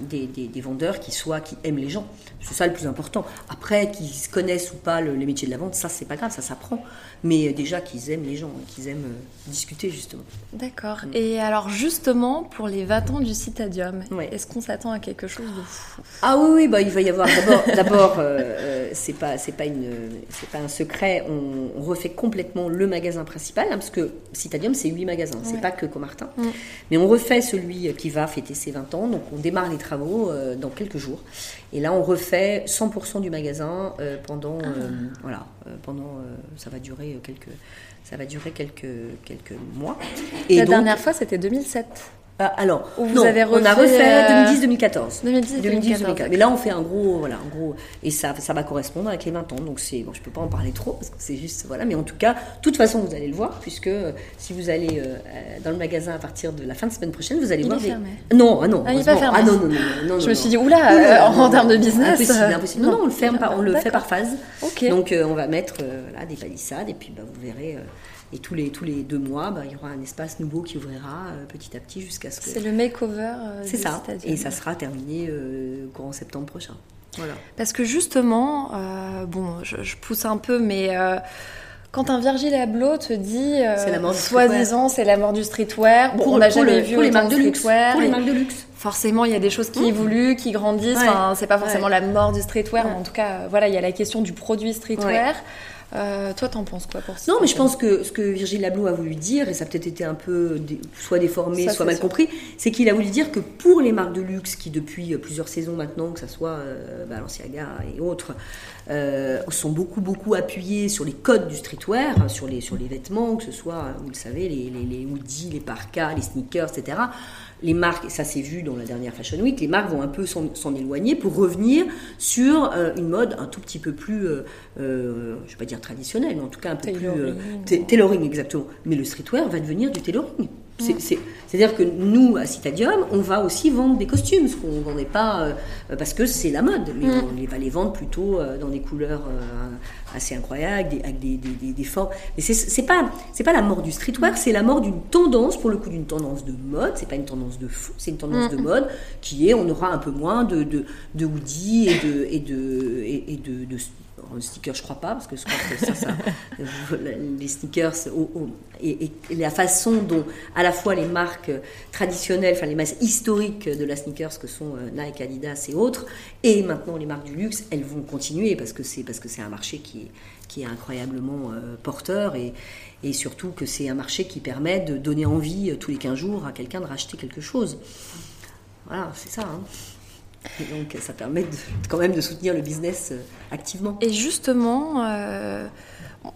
Speaker 3: des, des- des vendeurs qui soient qui aiment les gens. C'est ça le plus important. Après, qu'ils se connaissent ou pas le, les métiers de la vente, ça c'est pas grave, ça s'apprend. Mais déjà qu'ils aiment les gens, qu'ils aiment discuter justement.
Speaker 2: D'accord. Et alors justement, pour les 20 ans du Citadium,
Speaker 3: Ouais.
Speaker 2: est-ce qu'on s'attend à quelque chose de fou?
Speaker 3: Ah oui, oui, bah, il va y avoir d'abord, d'abord, euh, c'est pas, c'est pas une, c'est pas un secret. On, on refait complètement le magasin principal, hein, parce que Citadium c'est huit magasins, c'est
Speaker 2: Ouais.
Speaker 3: pas que Comartin. Mais on refait celui qui va fêter ses 20 ans, donc on démarre les travaux euh, dans quelques jours. Et là, on refait 100% du magasin euh, pendant, euh, voilà, pendant, ça va durer quelques, ça va durer quelques, quelques mois. Et
Speaker 2: La
Speaker 3: donc-
Speaker 2: dernière fois, c'était 2007.
Speaker 3: Ah, alors,
Speaker 2: Où vous
Speaker 3: non,
Speaker 2: avez
Speaker 3: on a
Speaker 2: refait,
Speaker 3: refait
Speaker 2: euh,
Speaker 3: 2010-2014.
Speaker 2: 2010,
Speaker 3: 2010, Mais là, on fait un gros, voilà, un gros, et ça, ça va correspondre avec les 20 ans. Donc c'est, bon, je peux pas en parler trop parce que c'est juste, voilà. Mais en tout cas, de toute façon, vous allez le voir puisque euh, si vous allez euh, euh, dans le magasin à partir de la fin de semaine prochaine, vous allez
Speaker 2: Il
Speaker 3: voir
Speaker 2: est
Speaker 3: des.
Speaker 2: fermé.
Speaker 3: Non, ah non.
Speaker 2: Ah, il est pas fermé.
Speaker 3: Ah non, non, non.
Speaker 2: Je me suis dit, oula, euh, en termes de business.
Speaker 3: Impossible,
Speaker 2: euh,
Speaker 3: impossible. Non, non, on le ferme pas, on le fait par phase.
Speaker 2: Ok.
Speaker 3: Donc euh, on va mettre euh, voilà, des palissades et puis bah, vous verrez. Et tous les, tous les deux mois, bah, il y aura un espace nouveau qui ouvrira euh, petit à petit jusqu'à ce que.
Speaker 2: C'est le makeover. euh,
Speaker 3: C'est ça. Et ça sera terminé euh, courant septembre prochain. Voilà.
Speaker 2: Parce que justement, bon, je, je pousse un peu, mais quand un Virgil Abloh te dit, euh,
Speaker 3: C'est la mort du
Speaker 2: soi-disant, c'est la mort du streetwear, bon,
Speaker 3: Pour-
Speaker 2: on n'a jamais
Speaker 3: le-
Speaker 2: vu
Speaker 3: pour les marques de luxe. Pour les marques de luxe.
Speaker 2: Forcément, il y a des choses qui
Speaker 3: Mmh.
Speaker 2: évoluent, qui grandissent.
Speaker 3: Ouais.
Speaker 2: Enfin, c'est pas forcément
Speaker 3: Ouais.
Speaker 2: la mort du streetwear,
Speaker 3: Ouais.
Speaker 2: mais en tout cas, voilà, il y a la question du produit streetwear. Euh, toi, t'en penses quoi pour
Speaker 3: ça Non, mais je pense que ce que Virgile Abloh a voulu dire, et ça a peut-être été un peu soit déformé, soit mal compris, c'est qu'il a voulu dire que pour les marques de luxe qui, depuis plusieurs saisons maintenant, que ce soit euh, Balenciaga et autres, euh, sont beaucoup, beaucoup appuyées sur les codes du streetwear, sur les, sur les vêtements, que ce soit, vous le savez, les, les, les hoodies, les parkas, les sneakers, etc les marques, et ça s'est vu dans la dernière Fashion Week, les marques vont un peu s'en éloigner pour revenir sur euh, une mode un tout petit peu plus, euh, je ne vais pas dire traditionnelle, mais en tout cas un peu plus... tailoring, exactement. Mais le streetwear va devenir du tailoring. C'est-à-dire que nous, à Citadium, on va aussi vendre des costumes, ce qu'on ne vendait pas euh, parce que c'est la mode, mais mm. on va les vendre plutôt euh, dans des couleurs euh, assez incroyables, avec des, des, des, formes. Mais c'est pas, pas la mort du streetwear, c'est la mort d'une tendance, pour le coup, d'une tendance de mode. C'est pas une tendance de fou, c'est une tendance mm. de mode qui est on aura un peu moins de, de, de hoodies et de, et de, et de, de en sticker, je crois pas, parce que je crois que ça, ça les sneakers et, la façon dont à la fois les marques traditionnelles, enfin les masses historiques de la sneakers que sont euh, Nike, Adidas et autres, et maintenant les marques du luxe, elles vont continuer parce que c'est parce que c'est un marché qui est, qui est incroyablement euh, porteur et, et surtout que c'est un marché qui permet de donner envie euh, tous les 15 jours à quelqu'un de racheter quelque chose. Voilà, c'est ça. Hein donc ça permet quand même de soutenir le business euh, activement.
Speaker 2: Et justement, euh,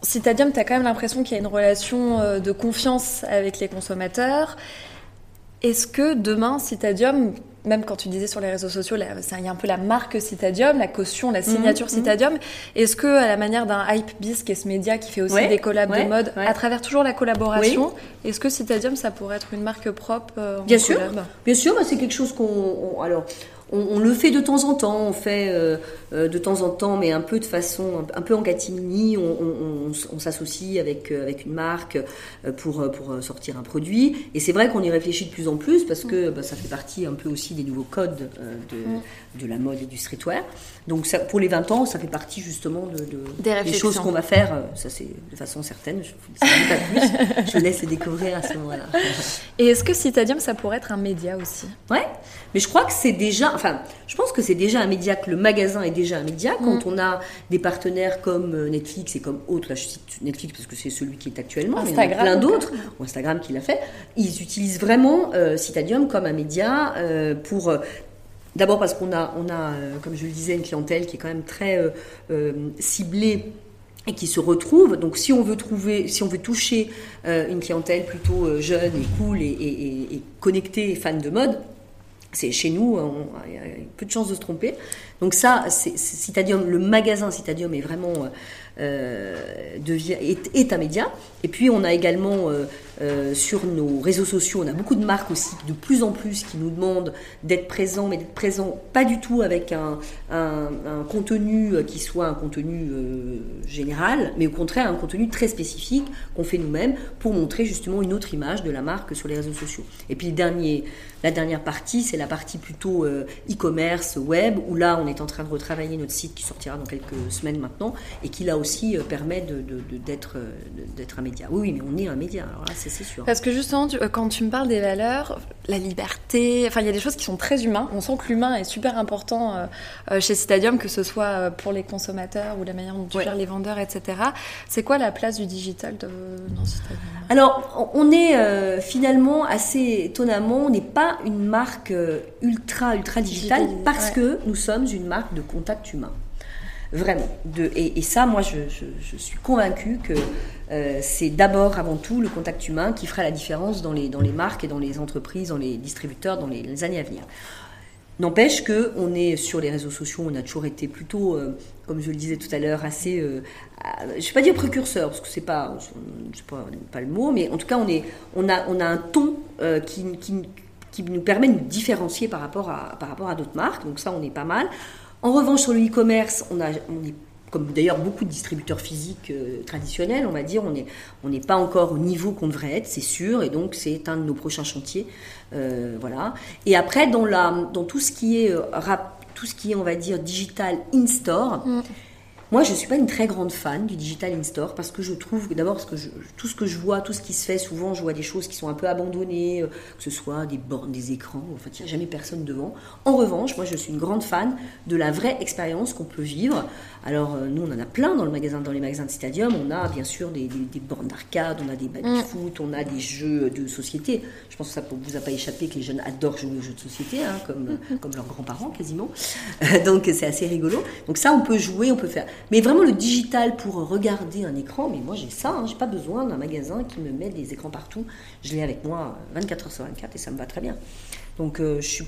Speaker 2: Citadium, tu as quand même l'impression qu'il y a une relation euh, de confiance avec les consommateurs. Est-ce que demain, Citadium, même quand tu disais sur les réseaux sociaux, il y a un peu la marque Citadium, la caution, la signature mmh, mmh. Citadium. Est-ce que, à la manière d'un Hypebeast, qui est ce média qui fait aussi des collabs de mode, à travers toujours la collaboration, est-ce que Citadium, ça pourrait être une marque propre
Speaker 3: Bien sûr, bien sûr, bah, c'est quelque chose qu'on. Alors, on, le fait de temps en temps, on fait euh, euh, de temps en temps, mais un peu de façon, un, peu en catimini, on, s'associe avec, euh, avec une marque pour, pour sortir un produit. Et c'est vrai qu'on y réfléchit de plus en plus parce que bah, ça fait partie un peu aussi des nouveaux codes de, de la mode et du streetwear. Donc ça, pour les 20 ans, ça fait partie justement de, des, choses qu'on va faire. Ça c'est de façon certaine, je ne pas plus. je laisse découvrir à ce moment-là.
Speaker 2: Et est-ce que Citadium, ça pourrait être un média aussi?
Speaker 3: Ouais, mais je crois que c'est déjà enfin, je pense que c'est déjà un média, que le magasin est déjà un média. Quand mm. on a des partenaires comme euh, Netflix et comme autres, là je cite Netflix parce que c'est celui qui est actuellement, mais il y en a plein d'autres, ou Instagram qui l'a fait, ils utilisent vraiment euh, Citadium comme un média euh, pour D'abord parce qu'on a, on a comme je le disais, une clientèle qui est quand même très ciblée et qui se retrouve. Donc, si on veut trouver, si on veut toucher une clientèle plutôt jeune et cool et, et, et connectée et fan de mode, c'est chez nous, il y a peu de chances de se tromper. Donc ça, c'est, Citadium, le magasin Citadium est vraiment euh, est, un média. Et puis on a également euh, euh, sur nos réseaux sociaux, on a beaucoup de marques aussi de plus en plus qui nous demandent d'être présents, mais d'être présents pas du tout avec un, contenu qui soit un contenu général, mais au contraire un contenu très spécifique qu'on fait nous-mêmes pour montrer justement une autre image de la marque sur les réseaux sociaux. Et puis la dernière partie, c'est la partie plutôt e-commerce, web, où là on est en train de retravailler notre site qui sortira dans quelques semaines maintenant et qui là aussi euh, permet d'être euh, d'être un média. Oui, mais on est un média, alors là, c'est sûr.
Speaker 2: Parce que justement, euh, quand tu me parles des valeurs, la liberté, enfin, il y a des choses qui sont très humaines. On sent que l'humain est super important chez Citadium, que ce soit pour les consommateurs ou la manière dont tu gères les vendeurs, etc. C'est quoi la place du digital dans Citadium
Speaker 3: Alors, on est finalement assez étonnamment, on n'est pas une marque ultra, ultra digitale parce que nous sommes une marque de contact humain. Vraiment. Et, ça, moi, je, suis convaincue que euh, c'est d'abord, avant tout, le contact humain qui fera la différence dans les, marques et dans les entreprises, dans les distributeurs, dans les, années à venir. N'empêche que on est sur les réseaux sociaux, on a toujours été plutôt, euh, comme je le disais tout à l'heure, assez, euh, je ne vais pas dire précurseur parce que c'est pas, pas, pas le mot, mais en tout cas on a, un ton qui, nous permet de nous différencier par rapport à, par rapport à d'autres marques. Donc ça, on est pas mal. En revanche, sur le e-commerce, on, est comme d'ailleurs beaucoup de distributeurs physiques euh, traditionnels, on va dire, on n'est pas encore au niveau qu'on devrait être, c'est sûr, et donc c'est un de nos prochains chantiers. Euh, voilà. Et après, dans, tout, ce qui est, euh, tout ce qui est, on va dire, digital in-store, mm. Moi, je ne suis pas une très grande fan du digital in-store parce que je trouve que d'abord, tout ce que je vois, tout ce qui se fait, souvent, je vois des choses qui sont un peu abandonnées, euh, que ce soit des bornes, des écrans, en fait, il n'y a jamais personne devant. En revanche, moi, je suis une grande fan de la vraie expérience qu'on peut vivre. Alors, euh, nous, on en a plein dans, le magasin, dans les magasins de Stadium. On a bien sûr des, bornes d'arcade, on a des baby-foot, mm. on a des jeux de société. Je pense que ça ne vous a pas échappé que les jeunes adorent jouer aux jeux de société, hein, comme, comme leurs grands-parents quasiment. Donc, c'est assez rigolo. Donc, ça, on peut jouer, on peut faire. Mais vraiment, le digital pour regarder un écran, mais moi, j'ai ça. Hein, j'ai pas besoin d'un magasin qui me met des écrans partout. Je l'ai avec moi 24 heures sur 24 et ça me va très bien. Donc, euh, je suis,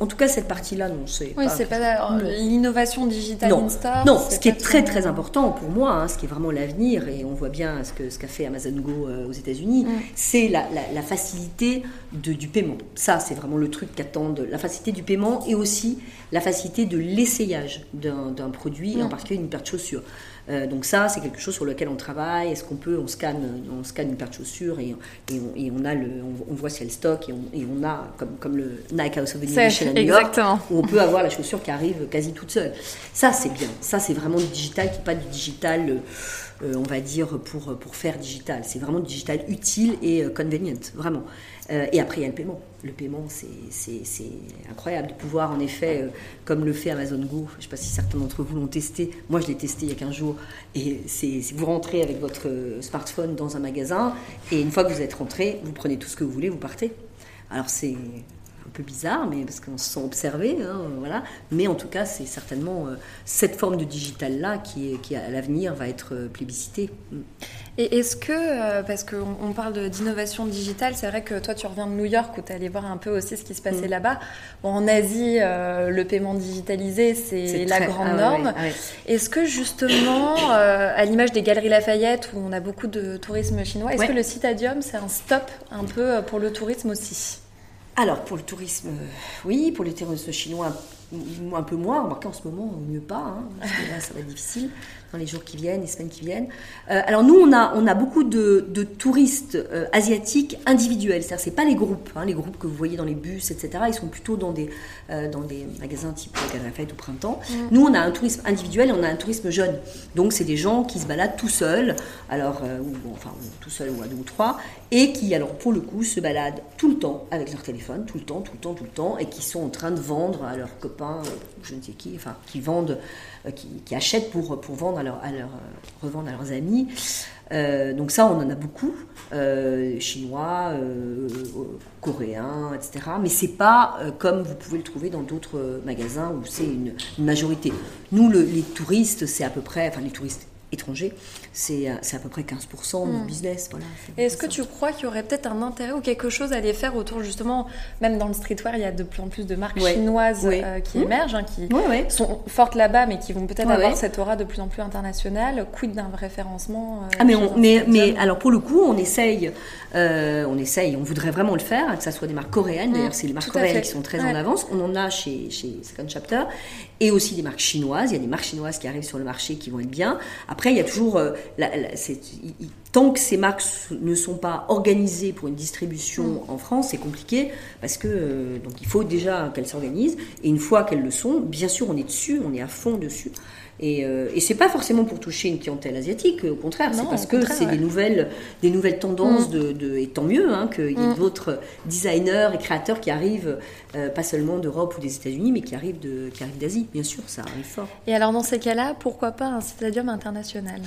Speaker 3: en tout cas, cette partie-là, non,
Speaker 2: c'est oui, c'est pas l'innovation digitale
Speaker 3: non. Non, ce qui est très très important pour moi, hein, ce qui est vraiment l'avenir, et on voit bien ce que ce qu'a fait Amazon Go euh, aux États-Unis, mm. c'est la, la, facilité de, du paiement. Ça, c'est vraiment le truc qu'attendent la facilité du paiement et aussi la facilité de l'essayage d'un produit, mm. en particulier une paire de chaussures. Euh, donc ça, c'est quelque chose sur lequel on travaille. Est-ce qu'on peut, on scanne, on scanne une paire de chaussures et, et, on, a le, on, voit si elle stock et on, et on a comme, comme le Nike House of Innovation à New York, où on peut avoir la chaussure qui arrive quasi toute seule. Ça, c'est bien. Ça, c'est vraiment du digital qui n'est pas du digital. Euh, on va dire, pour, pour faire digital. C'est vraiment du digital utile et euh, convenient, vraiment. Euh, et après, il y a le paiement. Le paiement, c'est incroyable de pouvoir, en effet, euh, comme le fait Amazon Go, je ne sais pas si certains d'entre vous l'ont testé, moi je l'ai testé il y a 15 jours, et c'est vous rentrez avec votre euh, smartphone dans un magasin, et une fois que vous êtes rentré, vous prenez tout ce que vous voulez, vous partez. Alors c'est peu bizarre, mais parce qu'on se sent observé, hein, voilà. Mais en tout cas, c'est certainement cette forme de digital là qui, qui à l'avenir va être plébiscitée.
Speaker 2: Et est-ce que, euh, parce qu'on on parle d'innovation digitale, c'est vrai que toi tu reviens de New York où tu allé voir un peu aussi ce qui se passait mm. là-bas. Bon, en Asie, euh, le paiement digitalisé, c'est la grande ah norme. Est-ce que justement, euh, à l'image des Galeries Lafayette où on a beaucoup de tourisme chinois, est-ce que le Citadium, c'est un stop un peu pour le tourisme aussi?
Speaker 3: Alors, pour le tourisme, oui, pour le tourisme chinois, un peu moins, remarquez en ce moment, mieux pas, hein, parce que là, ça va être difficile dans les jours qui viennent, les semaines qui viennent. Euh, alors nous, on a, on a beaucoup de, de touristes euh, asiatiques individuels, c'est-à-dire c'est pas les groupes, hein, les groupes que vous voyez dans les bus, etc. Ils sont plutôt dans des, euh, dans des magasins type la Fête au printemps. Mm. Nous, on a un tourisme individuel et on a un tourisme jeune. Donc c'est des gens qui se baladent tout seuls, alors ou, enfin tout seuls ou à deux ou trois, et qui alors pour le coup se baladent tout le temps avec leur téléphone, tout le temps, tout le temps, tout le temps, et qui sont en train de vendre à leurs copains, je ne sais qui, enfin qui vendent euh, qui, achètent pour, pour vendre à leur, à leur, euh, revendre à leurs amis. Euh, donc ça, on en a beaucoup, chinois, coréens, etc. Mais c'est pas comme vous pouvez le trouver dans d'autres magasins où c'est une, majorité. Nous, les touristes, c'est à peu près, enfin les touristes étrangers, c'est à peu près 15% de hmm. business. Voilà,
Speaker 2: Est-ce que tu crois qu'il y aurait peut-être un intérêt ou quelque chose à les faire autour, justement, même dans le streetwear, il y a de plus en plus de marques chinoises euh, qui hmm. émergent, hein, qui sont fortes là-bas, mais qui vont peut-être avoir cette aura de plus en plus internationale. Quid d'un référencement
Speaker 3: euh, Ah, mais, mais, mais, alors pour le coup, on essaye, euh, on essaye, on voudrait vraiment le faire, que ce soit des marques coréennes, d'ailleurs, hmm. c'est les marques coréennes qui sont très en avance. On en a chez, chez Second Chapter, et aussi des marques chinoises. Il y a des marques chinoises qui arrivent sur le marché qui vont être bien. Après, il y a toujours tant que ces marques ne sont pas organisées pour une distribution mm. en France, c'est compliqué parce que euh, donc il faut déjà qu'elles s'organisent. Et une fois qu'elles le sont, bien sûr, on est dessus, on est à fond dessus. Et, euh, et c'est pas forcément pour toucher une clientèle asiatique, au contraire, c'est parce que c'est des nouvelles, des nouvelles tendances mm. de, et tant mieux hein, qu'il y ait mm. d'autres designers et créateurs qui arrivent, euh, pas seulement d'Europe ou des États-Unis, mais qui arrivent de, qui arrivent d'Asie, bien sûr, ça arrive fort.
Speaker 2: Et alors dans ces cas-là, pourquoi pas un stadium international?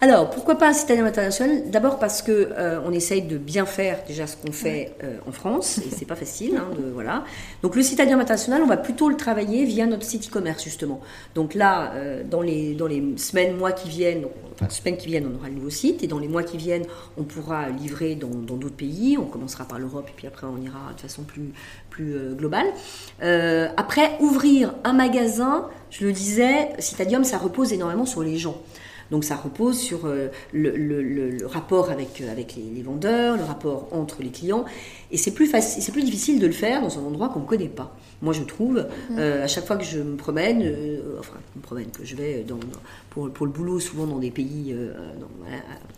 Speaker 3: Alors pourquoi pas un stadium international? D'abord parce que euh, on essaye de bien faire déjà ce qu'on fait euh, en France, et c'est pas facile, hein, de, voilà. Donc le stadium international, on va plutôt le travailler via notre site e-commerce justement. Donc là dans les, dans les semaines, mois qui viennent, enfin semaines qui viennent, on aura le nouveau site, et dans les mois qui viennent, on pourra livrer dans d'autres pays. On commencera par l'Europe, et puis après on ira de façon plus, plus euh, globale. Euh, après, ouvrir un magasin, je le disais, Citadium, ça repose énormément sur les gens. Donc ça repose sur euh, le, rapport avec, avec les, les, vendeurs, le rapport entre les clients. Et c'est plus, facile, c'est plus difficile de le faire dans un endroit qu'on ne connaît pas. Moi, je trouve, mm. euh, à chaque fois que je me promène, euh, enfin, je me promène, que je vais dans, pour, pour, le boulot, souvent dans des pays euh,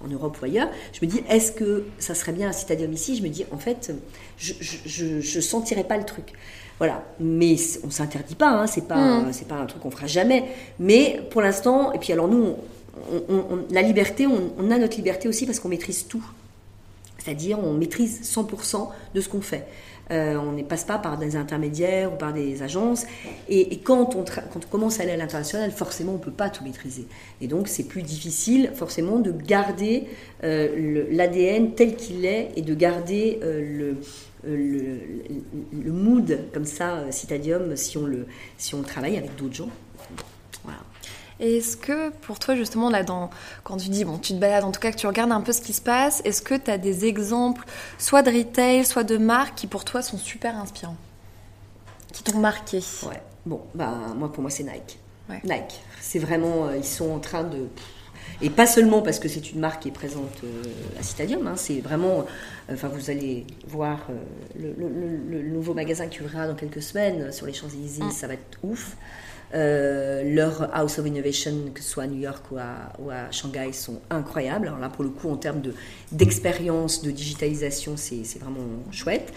Speaker 3: en Europe ou ailleurs, je me dis, est-ce que ça serait bien un citadium ici? Je me dis, en fait, je ne sentirais pas le truc. Voilà, mais on s'interdit pas, hein, c'est pas, mm. c'est pas un truc qu'on fera jamais. Mais pour l'instant, et puis alors nous, la liberté, on, a notre liberté aussi parce qu'on maîtrise tout. C'est-à-dire, on maîtrise 100% de ce qu'on fait. Euh, on ne passe pas par des intermédiaires ou par des agences. Et, quand, on on commence à aller à l'international, forcément, on ne peut pas tout maîtriser. Et donc, c'est plus difficile, forcément, de garder euh, l'ADN tel qu'il est et de garder euh, le, le, mood comme ça, Citadium, si on, le, si on travaille avec d'autres gens.
Speaker 2: Voilà. Est-ce que pour toi, justement, là, dans, quand tu dis, bon, tu te balades, en tout cas, que tu regardes un peu ce qui se passe, est-ce que tu as des exemples, soit de retail, soit de marques, qui pour toi sont super inspirants Qui t'ont marqué?
Speaker 3: Ouais. Bon, bah, moi, pour moi, c'est Nike. Nike. C'est vraiment, euh, ils sont en train de. Et pas seulement parce que c'est une marque qui est présente euh, à Citadium, hein, c'est vraiment, euh, enfin vous allez voir le, nouveau magasin qui ouvrira dans quelques semaines sur les Champs-Élysées, mm. ça va être ouf. Euh, leur House of Innovation, que ce soit à New York ou à, Shanghai, sont incroyables. Alors là, pour le coup, en termes d'expérience, de, digitalisation, c'est vraiment chouette.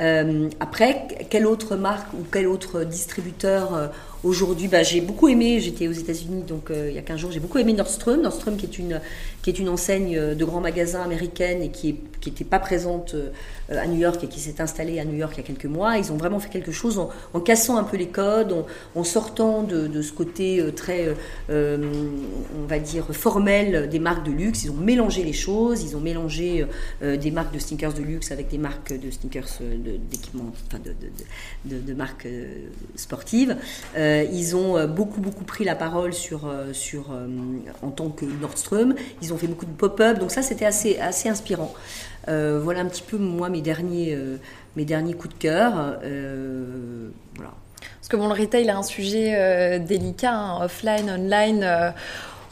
Speaker 3: Euh, après, quelle autre marque ou quel autre distributeur euh, aujourd'hui bah, J'ai beaucoup aimé, j'étais aux États-Unis donc il y a 15 jours, j'ai beaucoup aimé Nordstrom. Nordstrom qui est une, qui est une enseigne de grands magasins américaine et qui n'était pas présente euh, à New York et qui s'est installé à New York il y a quelques mois. Ils ont vraiment fait quelque chose en, cassant un peu les codes, en, sortant de, ce côté euh, très, euh, on va dire, formel des marques de luxe. Ils ont mélangé les choses, ils ont mélangé des marques de sneakers de luxe avec des marques de sneakers d'équipement, enfin de, de, marques sportives. Ils ont beaucoup, beaucoup pris la parole sur, sur, en tant que Nordstrom. Ils ont fait beaucoup de pop-up, donc ça c'était assez, assez inspirant. Euh, voilà un petit peu moi mes derniers, euh, mes derniers coups de cœur. Euh.
Speaker 2: Parce que bon, le retail a un sujet délicat, hein, offline, online.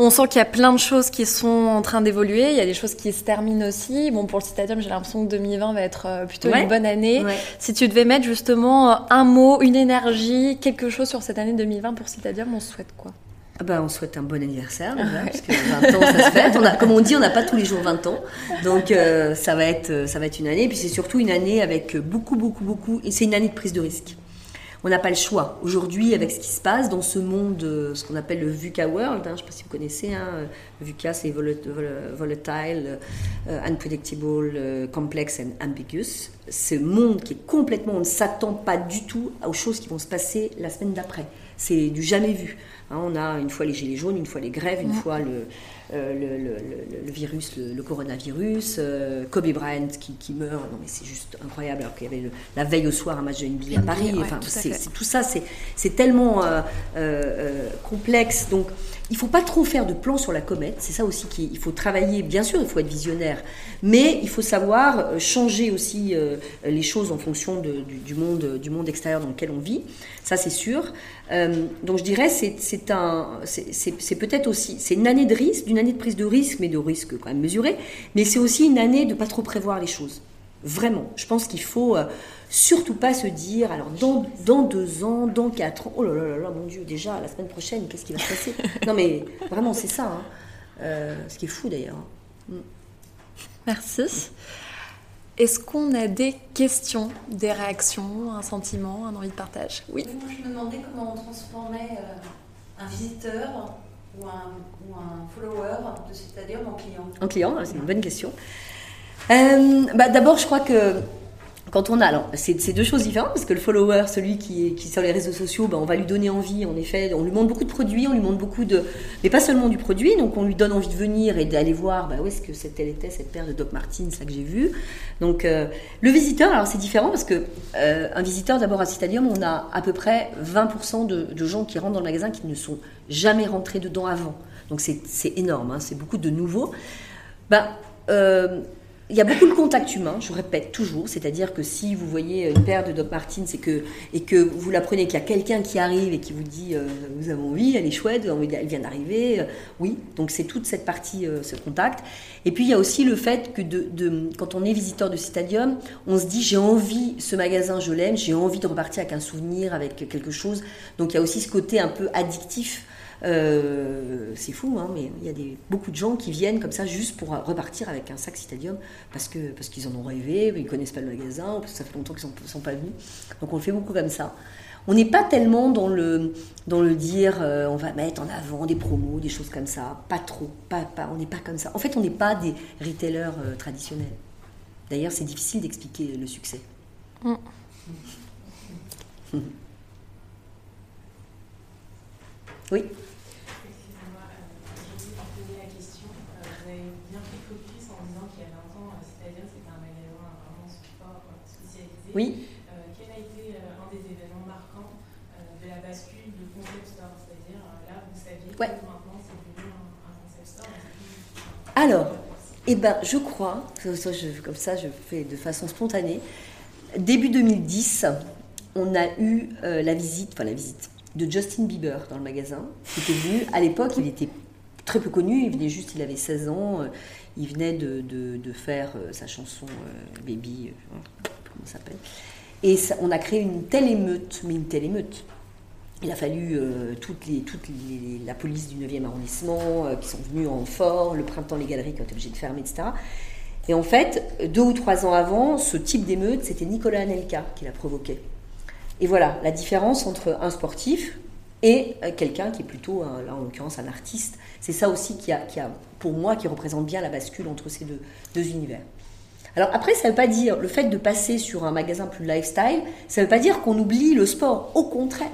Speaker 2: On sent qu'il y a plein de choses qui sont en train d'évoluer. Il y a des choses qui se terminent aussi. Bon, pour le Citadium, j'ai l'impression que 2020 va être plutôt une bonne année. Si tu devais mettre justement un mot, une énergie, quelque chose sur cette année 2020 pour Citadium, on souhaite quoi?
Speaker 3: Ah bah, on souhaite un bon anniversaire parce que 20 ans ça se fête. On a, comme on dit, on n'a pas tous les jours 20 ans, donc euh, ça va être ça va être une année. Et puis c'est surtout une année avec beaucoup beaucoup beaucoup. C'est une année de prise de risque. On n'a pas le choix aujourd'hui avec ce qui se passe dans ce monde, euh, ce qu'on appelle le VUCA world. Hein, je ne sais pas si vous connaissez. Hein, VUCA c'est volatile, euh, unpredictable, complex and ambiguous. Ce monde qui est complètement, on ne s'attend pas du tout aux choses qui vont se passer la semaine d'après. C'est du jamais vu. Hein, on a une fois les gilets jaunes, une fois les grèves, une fois le, euh, le, virus, le, coronavirus, euh, Kobe Bryant qui, meurt. Non, mais c'est juste incroyable. Alors qu'il y avait la veille au soir un match de NBA à Paris. enfin, c'est, tout ça, c'est, tellement euh, complexe. Donc, il faut pas trop faire de plans sur la comète. C'est ça aussi qu'il faut travailler. Bien sûr, il faut être visionnaire, mais il faut savoir changer aussi les choses en fonction du, monde, du monde extérieur dans lequel on vit. Ça, c'est sûr. Donc, je dirais, c'est, un, c'est, peut-être aussi, c'est une année de risque, d'une année de prise de risque, mais de risque quand même mesuré. Mais c'est aussi une année de pas trop prévoir les choses. Vraiment. Je pense qu'il faut euh, surtout pas se dire, alors dans, dans, deux ans, dans quatre ans, oh là là là mon Dieu, déjà la semaine prochaine, qu'est-ce qui va se passer? Non mais vraiment, c'est ça. Hein. Euh, ce qui est fou d'ailleurs. Mm.
Speaker 2: Merci. Est-ce qu'on a des questions, des réactions, un sentiment, un envie de partage?
Speaker 4: Oui. Moi, je me demandais comment on transformait euh, un visiteur ou un, follower de Citadium en client En client,
Speaker 3: c'est une bonne question. Euh, bah, D'abord, je crois que quand on a, alors c'est deux choses différentes parce que le follower, celui qui est, qui sur les réseaux sociaux, bah, on va lui donner envie. En effet, on lui montre beaucoup de produits, on lui montre beaucoup de, mais pas seulement du produit. Donc on lui donne envie de venir et d'aller voir, bah, où est-ce que cette, était cette paire de Doc Martens ça que j'ai vu. Donc euh, le visiteur, alors c'est différent parce que euh, un visiteur, d'abord à Citadium, on a à peu près 20% de, gens qui rentrent dans le magasin qui ne sont jamais rentrés dedans avant. Donc c'est énorme, hein, c'est beaucoup de nouveaux. Bah, euh, il y a beaucoup de contact humain, je répète toujours, c'est-à-dire que si vous voyez une paire de Doc Martens et que, et que vous la prenez, qu'il y a quelqu'un qui arrive et qui vous dit euh, Vous avez envie, elle est chouette, elle vient d'arriver, euh, oui, donc c'est toute cette partie, euh, ce contact. Et puis il y a aussi le fait que de, quand on est visiteur de Stadium, on se dit J'ai envie, ce magasin, je l'aime, j'ai envie de repartir avec un souvenir, avec quelque chose. Donc il y a aussi ce côté un peu addictif Euh, c'est fou, hein, mais il y a des, beaucoup de gens qui viennent comme ça juste pour repartir avec un sac Citadium parce que parce qu'ils en ont rêvé, ils connaissent pas le magasin, parce que ça fait longtemps qu'ils ne sont, pas venus. Donc on le fait beaucoup comme ça. On n'est pas tellement dans le, dans le dire euh, on va mettre en avant des promos, des choses comme ça. Pas trop. Pas, pas, on n'est pas comme ça. En fait, on n'est pas des retailers euh, traditionnels. D'ailleurs, c'est difficile d'expliquer le succès. Mm. oui.
Speaker 5: Excusez-moi, je vais vous poser la question. Euh, vous avez bien fait focus en disant qu'il y a 20 ans, c'est-à-dire que c'était un magasin vraiment sport
Speaker 3: Oui. Alors, eh ben, je crois, comme ça je fais de façon spontanée, début 2010, on a eu euh, la visite, enfin la visite de Justin Bieber dans le magasin, qui était venu, à l'époque il était très peu connu, il venait juste, il avait 16 ans, euh, il venait de, faire euh, sa chanson Baby, et on a créé une telle émeute, mais une telle émeute, il a fallu euh, toute, la police du 9e arrondissement euh, qui sont venus en fort, le printemps, les galeries qui ont été obligées de fermer, etc. Et en fait, deux ou trois ans avant, ce type d'émeute, c'était Nicolas Anelka qui l'a provoqué. Et voilà la différence entre un sportif et euh, quelqu'un qui est plutôt, là en l'occurrence, un artiste. C'est ça aussi qui a, pour moi, qui représente bien la bascule entre ces deux univers. Alors après, ça ne veut pas dire, le fait de passer sur un magasin plus lifestyle, ça ne veut pas dire qu'on oublie le sport. Au contraire,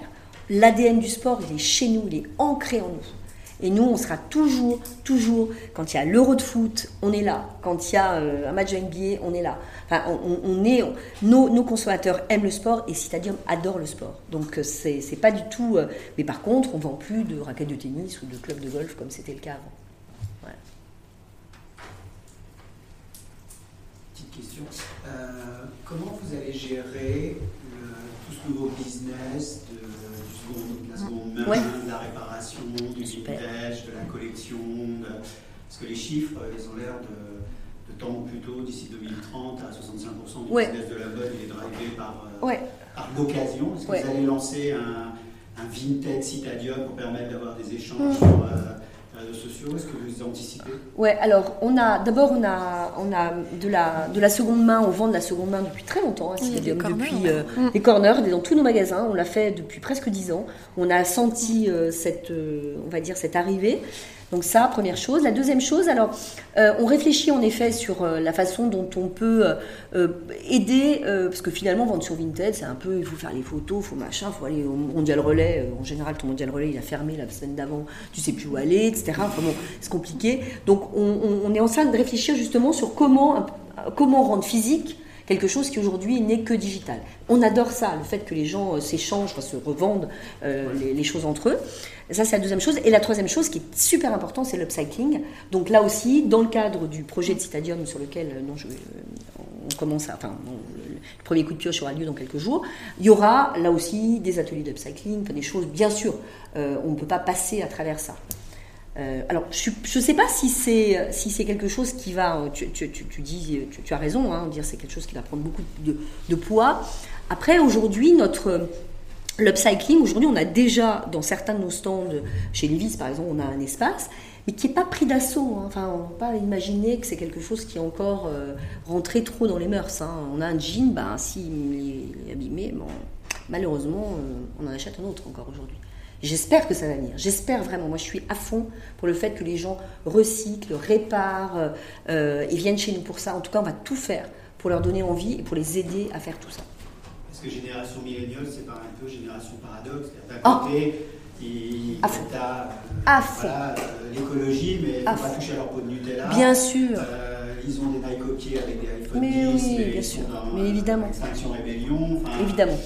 Speaker 3: L'ADN du sport, il est chez nous, il est ancré en nous. Et nous, on sera toujours, toujours, quand il y a l'euro de foot, on est là. Quand il y a euh, un match de NBA, on est là. Enfin, on, est, nos, consommateurs aiment le sport et Citadium adore le sport. Donc, euh, c'est, pas du tout. Euh, mais par contre, on vend plus de raquettes de tennis ou de clubs de golf comme c'était le cas avant.
Speaker 6: Petite question. comment vous allez gérer tout ce nouveau business de la seconde main, de la réparation, du vintage, de la collection. Parce que les chiffres, ils ont l'air de, de tendre plutôt d'ici 2030 à 65% du business de la mode, il est drivé par, euh, par l'occasion. Est-ce que vous allez lancer un, un vintage Citadium pour permettre d'avoir des échanges mm. sur, euh, sociaux Est-ce que vous anticipez
Speaker 3: Ouais, alors on a d'abord on a on a de la de la seconde main, on vend de la seconde main depuis très longtemps. Hein, depuis euh, les corners, dans tous nos magasins, on l'a fait depuis presque dix ans. On a senti euh, cette euh, on va dire cette arrivée. Donc ça, première chose. La deuxième chose, alors, euh, on réfléchit en effet sur euh, la façon dont on peut euh, aider, parce que finalement, vendre sur Vinted, c'est un peu, il faut faire les photos, il faut machin, il faut aller au Mondial Relais. en général, ton Mondial Relais, il a fermé la semaine d'avant, tu sais plus où aller, etc. Enfin bon, c'est compliqué. Donc, on, est en train de réfléchir justement sur comment, comment rendre physique quelque chose qui aujourd'hui n'est que digital. On adore ça, le fait que les gens s'échangent, se revendent les, choses entre eux. Ça, c'est la deuxième chose. Et la troisième chose qui est super important, c'est l'upcycling. Donc là aussi, dans le cadre du projet de Citadium sur lequel euh, non, je, euh, on commence à, enfin, le premier coup de pioche aura lieu dans quelques jours, il y aura là aussi des ateliers d'upcycling, des choses, bien sûr, euh, on ne peut pas passer à travers ça. Alors, je ne sais pas si c'est si c'est quelque chose qui va. Tu, tu, dis, tu, as raison, hein, dire c'est quelque chose qui va prendre beaucoup de, poids. Après, aujourd'hui, notre L'upcycling, aujourd'hui, on a déjà, dans certains de nos stands, chez Levis par exemple, on a un espace, mais qui n'est pas pris d'assaut. Hein. Enfin, on ne peut pas imaginer que c'est quelque chose qui est encore euh, rentré trop dans les mœurs. Hein. On a un jean, ben, si il est abîmé, malheureusement, euh, on en achète un autre encore aujourd'hui. J'espère que ça va venir. J'espère vraiment. Moi, je suis à fond pour le fait que les gens recyclent, réparent euh, et viennent chez nous pour ça. En tout cas, on va tout faire pour leur donner envie et pour les aider à faire tout ça.
Speaker 6: Parce que génération milléniale, c'est pas un peu génération paradoxe. D'un oh. côté, ils
Speaker 3: à
Speaker 6: euh, voilà, euh, l'écologie, mais il ne faut pas toucher à leur peau de Nutella.
Speaker 3: Bien sûr.
Speaker 6: Euh, ils ont des Nike avec des iPhone
Speaker 3: mais 10, oui, bien sûr. mais évidemment.
Speaker 6: Extinction Rébellion.
Speaker 3: Évidemment.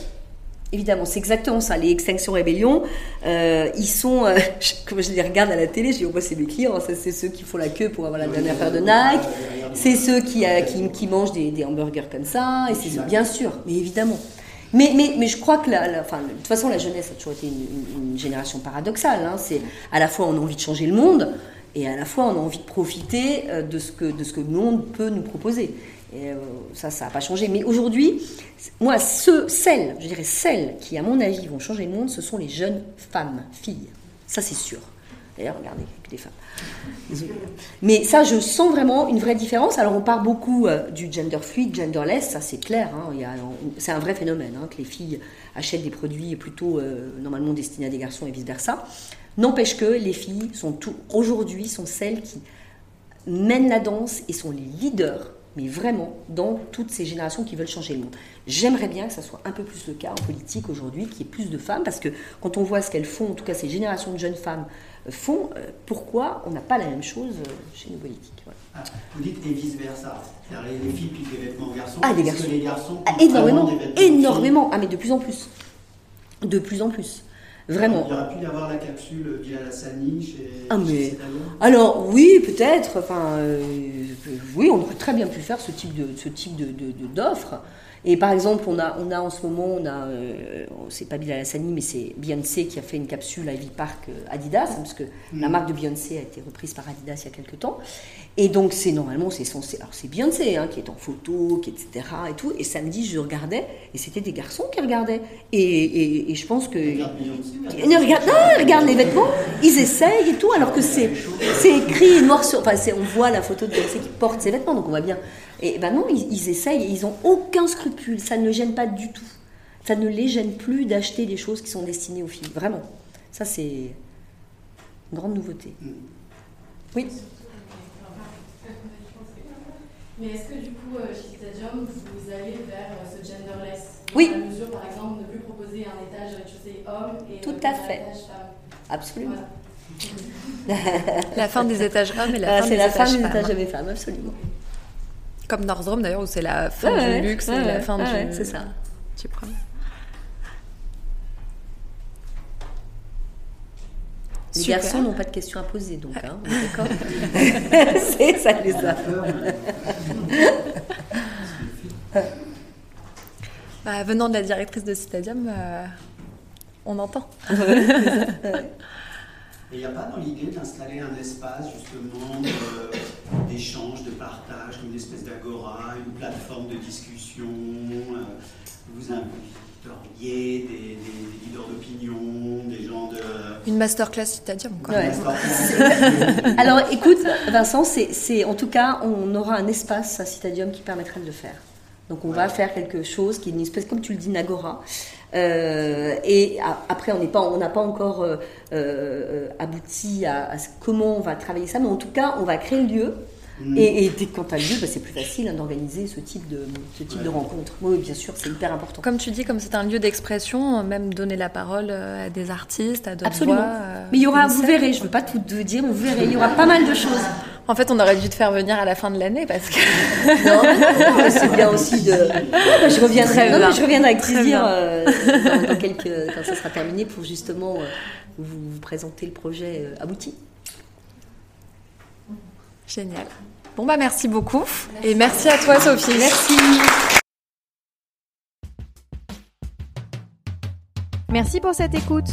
Speaker 3: Évidemment, c'est exactement ça. Les Extinction Rébellion, euh, ils sont, euh, comme je les regarde à la télé, je dis, oh, c'est mes clients, hein. c'est ceux qui font la queue pour avoir la dernière paire de Nike, c'est ceux qui, qui, qui, mangent des, des, hamburgers comme ça, et c'est bien sûr, mais évidemment. Mais, mais, mais je crois que la, enfin, de toute façon, la jeunesse a toujours été une, génération paradoxale. Hein. C'est à la fois on a envie de changer le monde et à la fois on a envie de profiter euh, de ce que, de ce que le monde peut nous proposer. Et euh, ça, ça n'a pas changé. Mais aujourd'hui, moi, ceux, celles, je dirais celles qui, à mon avis, vont changer le monde, ce sont les jeunes femmes, filles. Ça, c'est sûr. D'ailleurs, regardez, des femmes. Mais ça, je sens vraiment une vraie différence. Alors, on parle beaucoup euh, du gender fluid, genderless, ça c'est clair. hein. C'est un vrai phénomène hein, que les filles achètent des produits plutôt euh, normalement destinés à des garçons et vice-versa. N'empêche que les filles sont aujourd'hui sont celles qui mènent la danse et sont les leaders, mais vraiment, dans toutes ces générations qui veulent changer le monde. J'aimerais bien que ça soit un peu plus le cas en politique aujourd'hui, qu'il y ait plus de femmes, parce que quand on voit ce qu'elles font, en tout cas ces générations de jeunes femmes euh, font, euh, pourquoi on n'a pas la même chose euh, chez nos politiques voilà.
Speaker 6: Ah, vous dites et vice versa. C'est-à-dire les, les filles piquent des vêtements aux garçons.
Speaker 3: Ah, les
Speaker 6: est-ce
Speaker 3: garçons.
Speaker 6: que les garçons
Speaker 3: Ah, énormément,
Speaker 6: des vêtements
Speaker 3: énormément. Ah, mais de plus en plus. De plus en plus. Vraiment.
Speaker 6: Il aurait pu y avoir la capsule Bilal Hassani chez,
Speaker 3: Ah,
Speaker 6: chez
Speaker 3: mais-
Speaker 6: Cédalien.
Speaker 3: Alors oui, peut-être. Enfin, euh, oui, on aurait très bien pu faire ce type de ce type de, de- de- d'offre. Et par exemple, on a on a en ce moment, on a euh, c'est pas Bilal Hassani, mais c'est Beyoncé qui a fait une capsule à Ivy Park euh, Adidas, hein, parce que la marque de Beyoncé a été reprise par Adidas il y a quelques temps. Et donc c'est normalement c'est censé, alors c'est Beyoncé hein, qui est en photo, qui etc. et tout. Et samedi je regardais et c'était des garçons qui regardaient. Et, et- et je pense que
Speaker 6: Regarde Beyoncé,
Speaker 3: ils regardent, non, ils regardent les vêtements, ils essayent et tout, alors que c'est, c'est écrit noir sur. Enfin, on voit la photo de Beyoncé qui porte ses vêtements, donc on voit bien. Et ben non, ils, ils essayent et ils n'ont aucun scrupule, ça ne les gêne pas du tout. Ça ne les gêne plus d'acheter des choses qui sont destinées aux filles, vraiment. Ça, c'est une grande nouveauté. Oui.
Speaker 5: Mais est-ce que du coup, euh, chez Stadium, vous allez vers euh, ce genderless?
Speaker 3: Oui.
Speaker 5: La mesure, par exemple, de ne plus proposer un étage rez-de-chaussée homme et
Speaker 3: Tout à
Speaker 5: un
Speaker 3: fait.
Speaker 5: étage femme.
Speaker 3: Absolument.
Speaker 5: Voilà.
Speaker 2: La fin des étages hommes et la
Speaker 3: Ah,
Speaker 2: fin
Speaker 3: c'est
Speaker 2: des
Speaker 3: la fin
Speaker 2: étages
Speaker 3: des
Speaker 2: femmes.
Speaker 3: étages des femmes, absolument.
Speaker 2: Comme Nordstrom d'ailleurs, où c'est la fin
Speaker 3: Ouais,
Speaker 2: du luxe et la fin
Speaker 3: ouais,
Speaker 2: du.
Speaker 3: c'est ça.
Speaker 2: Du premier.
Speaker 3: Les
Speaker 2: Super.
Speaker 3: garçons n'ont pas de questions à poser, donc, hein, d'accord C'est ça les a.
Speaker 2: Bah, venant de la directrice de Citadium, euh, on entend.
Speaker 6: Et il n'y a pas dans l'idée d'installer un espace justement d'échange, de, partage, comme une espèce d'agora, une plateforme de discussion euh, Vous inviteriez des, des- des leaders d'opinion, des gens de...
Speaker 2: Une masterclass Citadium, quoi.
Speaker 3: Ouais. Alors écoute, Vincent, c'est, c'est- en tout cas, on aura un espace à Citadium qui permettrait de le faire. Donc on va faire quelque chose qui est une espèce, comme tu le dis, une agora. Euh, et a- après, on n'est pas, on n'a pas encore euh, euh, abouti à, comment on va travailler ça, mais en tout cas, on va créer le lieu.
Speaker 6: Mm.
Speaker 3: Et, et dès que tu as lieu, bah, c'est plus facile hein, d'organiser ce type de, ce type
Speaker 6: Ouais.
Speaker 3: de rencontre. Oui, bien sûr, c'est hyper important.
Speaker 2: Comme tu dis, comme c'est un lieu d'expression, même donner la parole euh, à des artistes, à d'autres
Speaker 3: Absolument.
Speaker 2: voix, euh,
Speaker 3: Mais il y aura, vous verrez, je ne veux pas tout te dire, mais vous verrez, il y aura pas mal de choses.
Speaker 2: En fait, on aurait dû te faire venir à la fin de l'année parce que.
Speaker 3: Non, non, non, c'est bien aussi de. Je reviendrai,
Speaker 2: Très
Speaker 3: non, je reviendrai avec plaisir euh, dans, dans quelques, quand ça sera terminé pour justement euh, vous, vous présenter le projet euh, abouti.
Speaker 2: Génial. Bon, bah, merci beaucoup. Et merci à toi, Sophie.
Speaker 3: Merci.
Speaker 1: Merci pour cette écoute.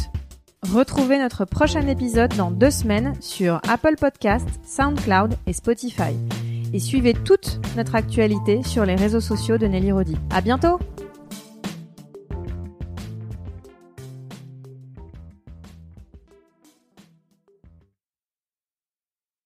Speaker 1: Retrouvez notre prochain épisode dans deux semaines sur Apple Podcast, SoundCloud et Spotify. Et suivez toute notre actualité sur les réseaux sociaux de Nelly Rodi. À bientôt!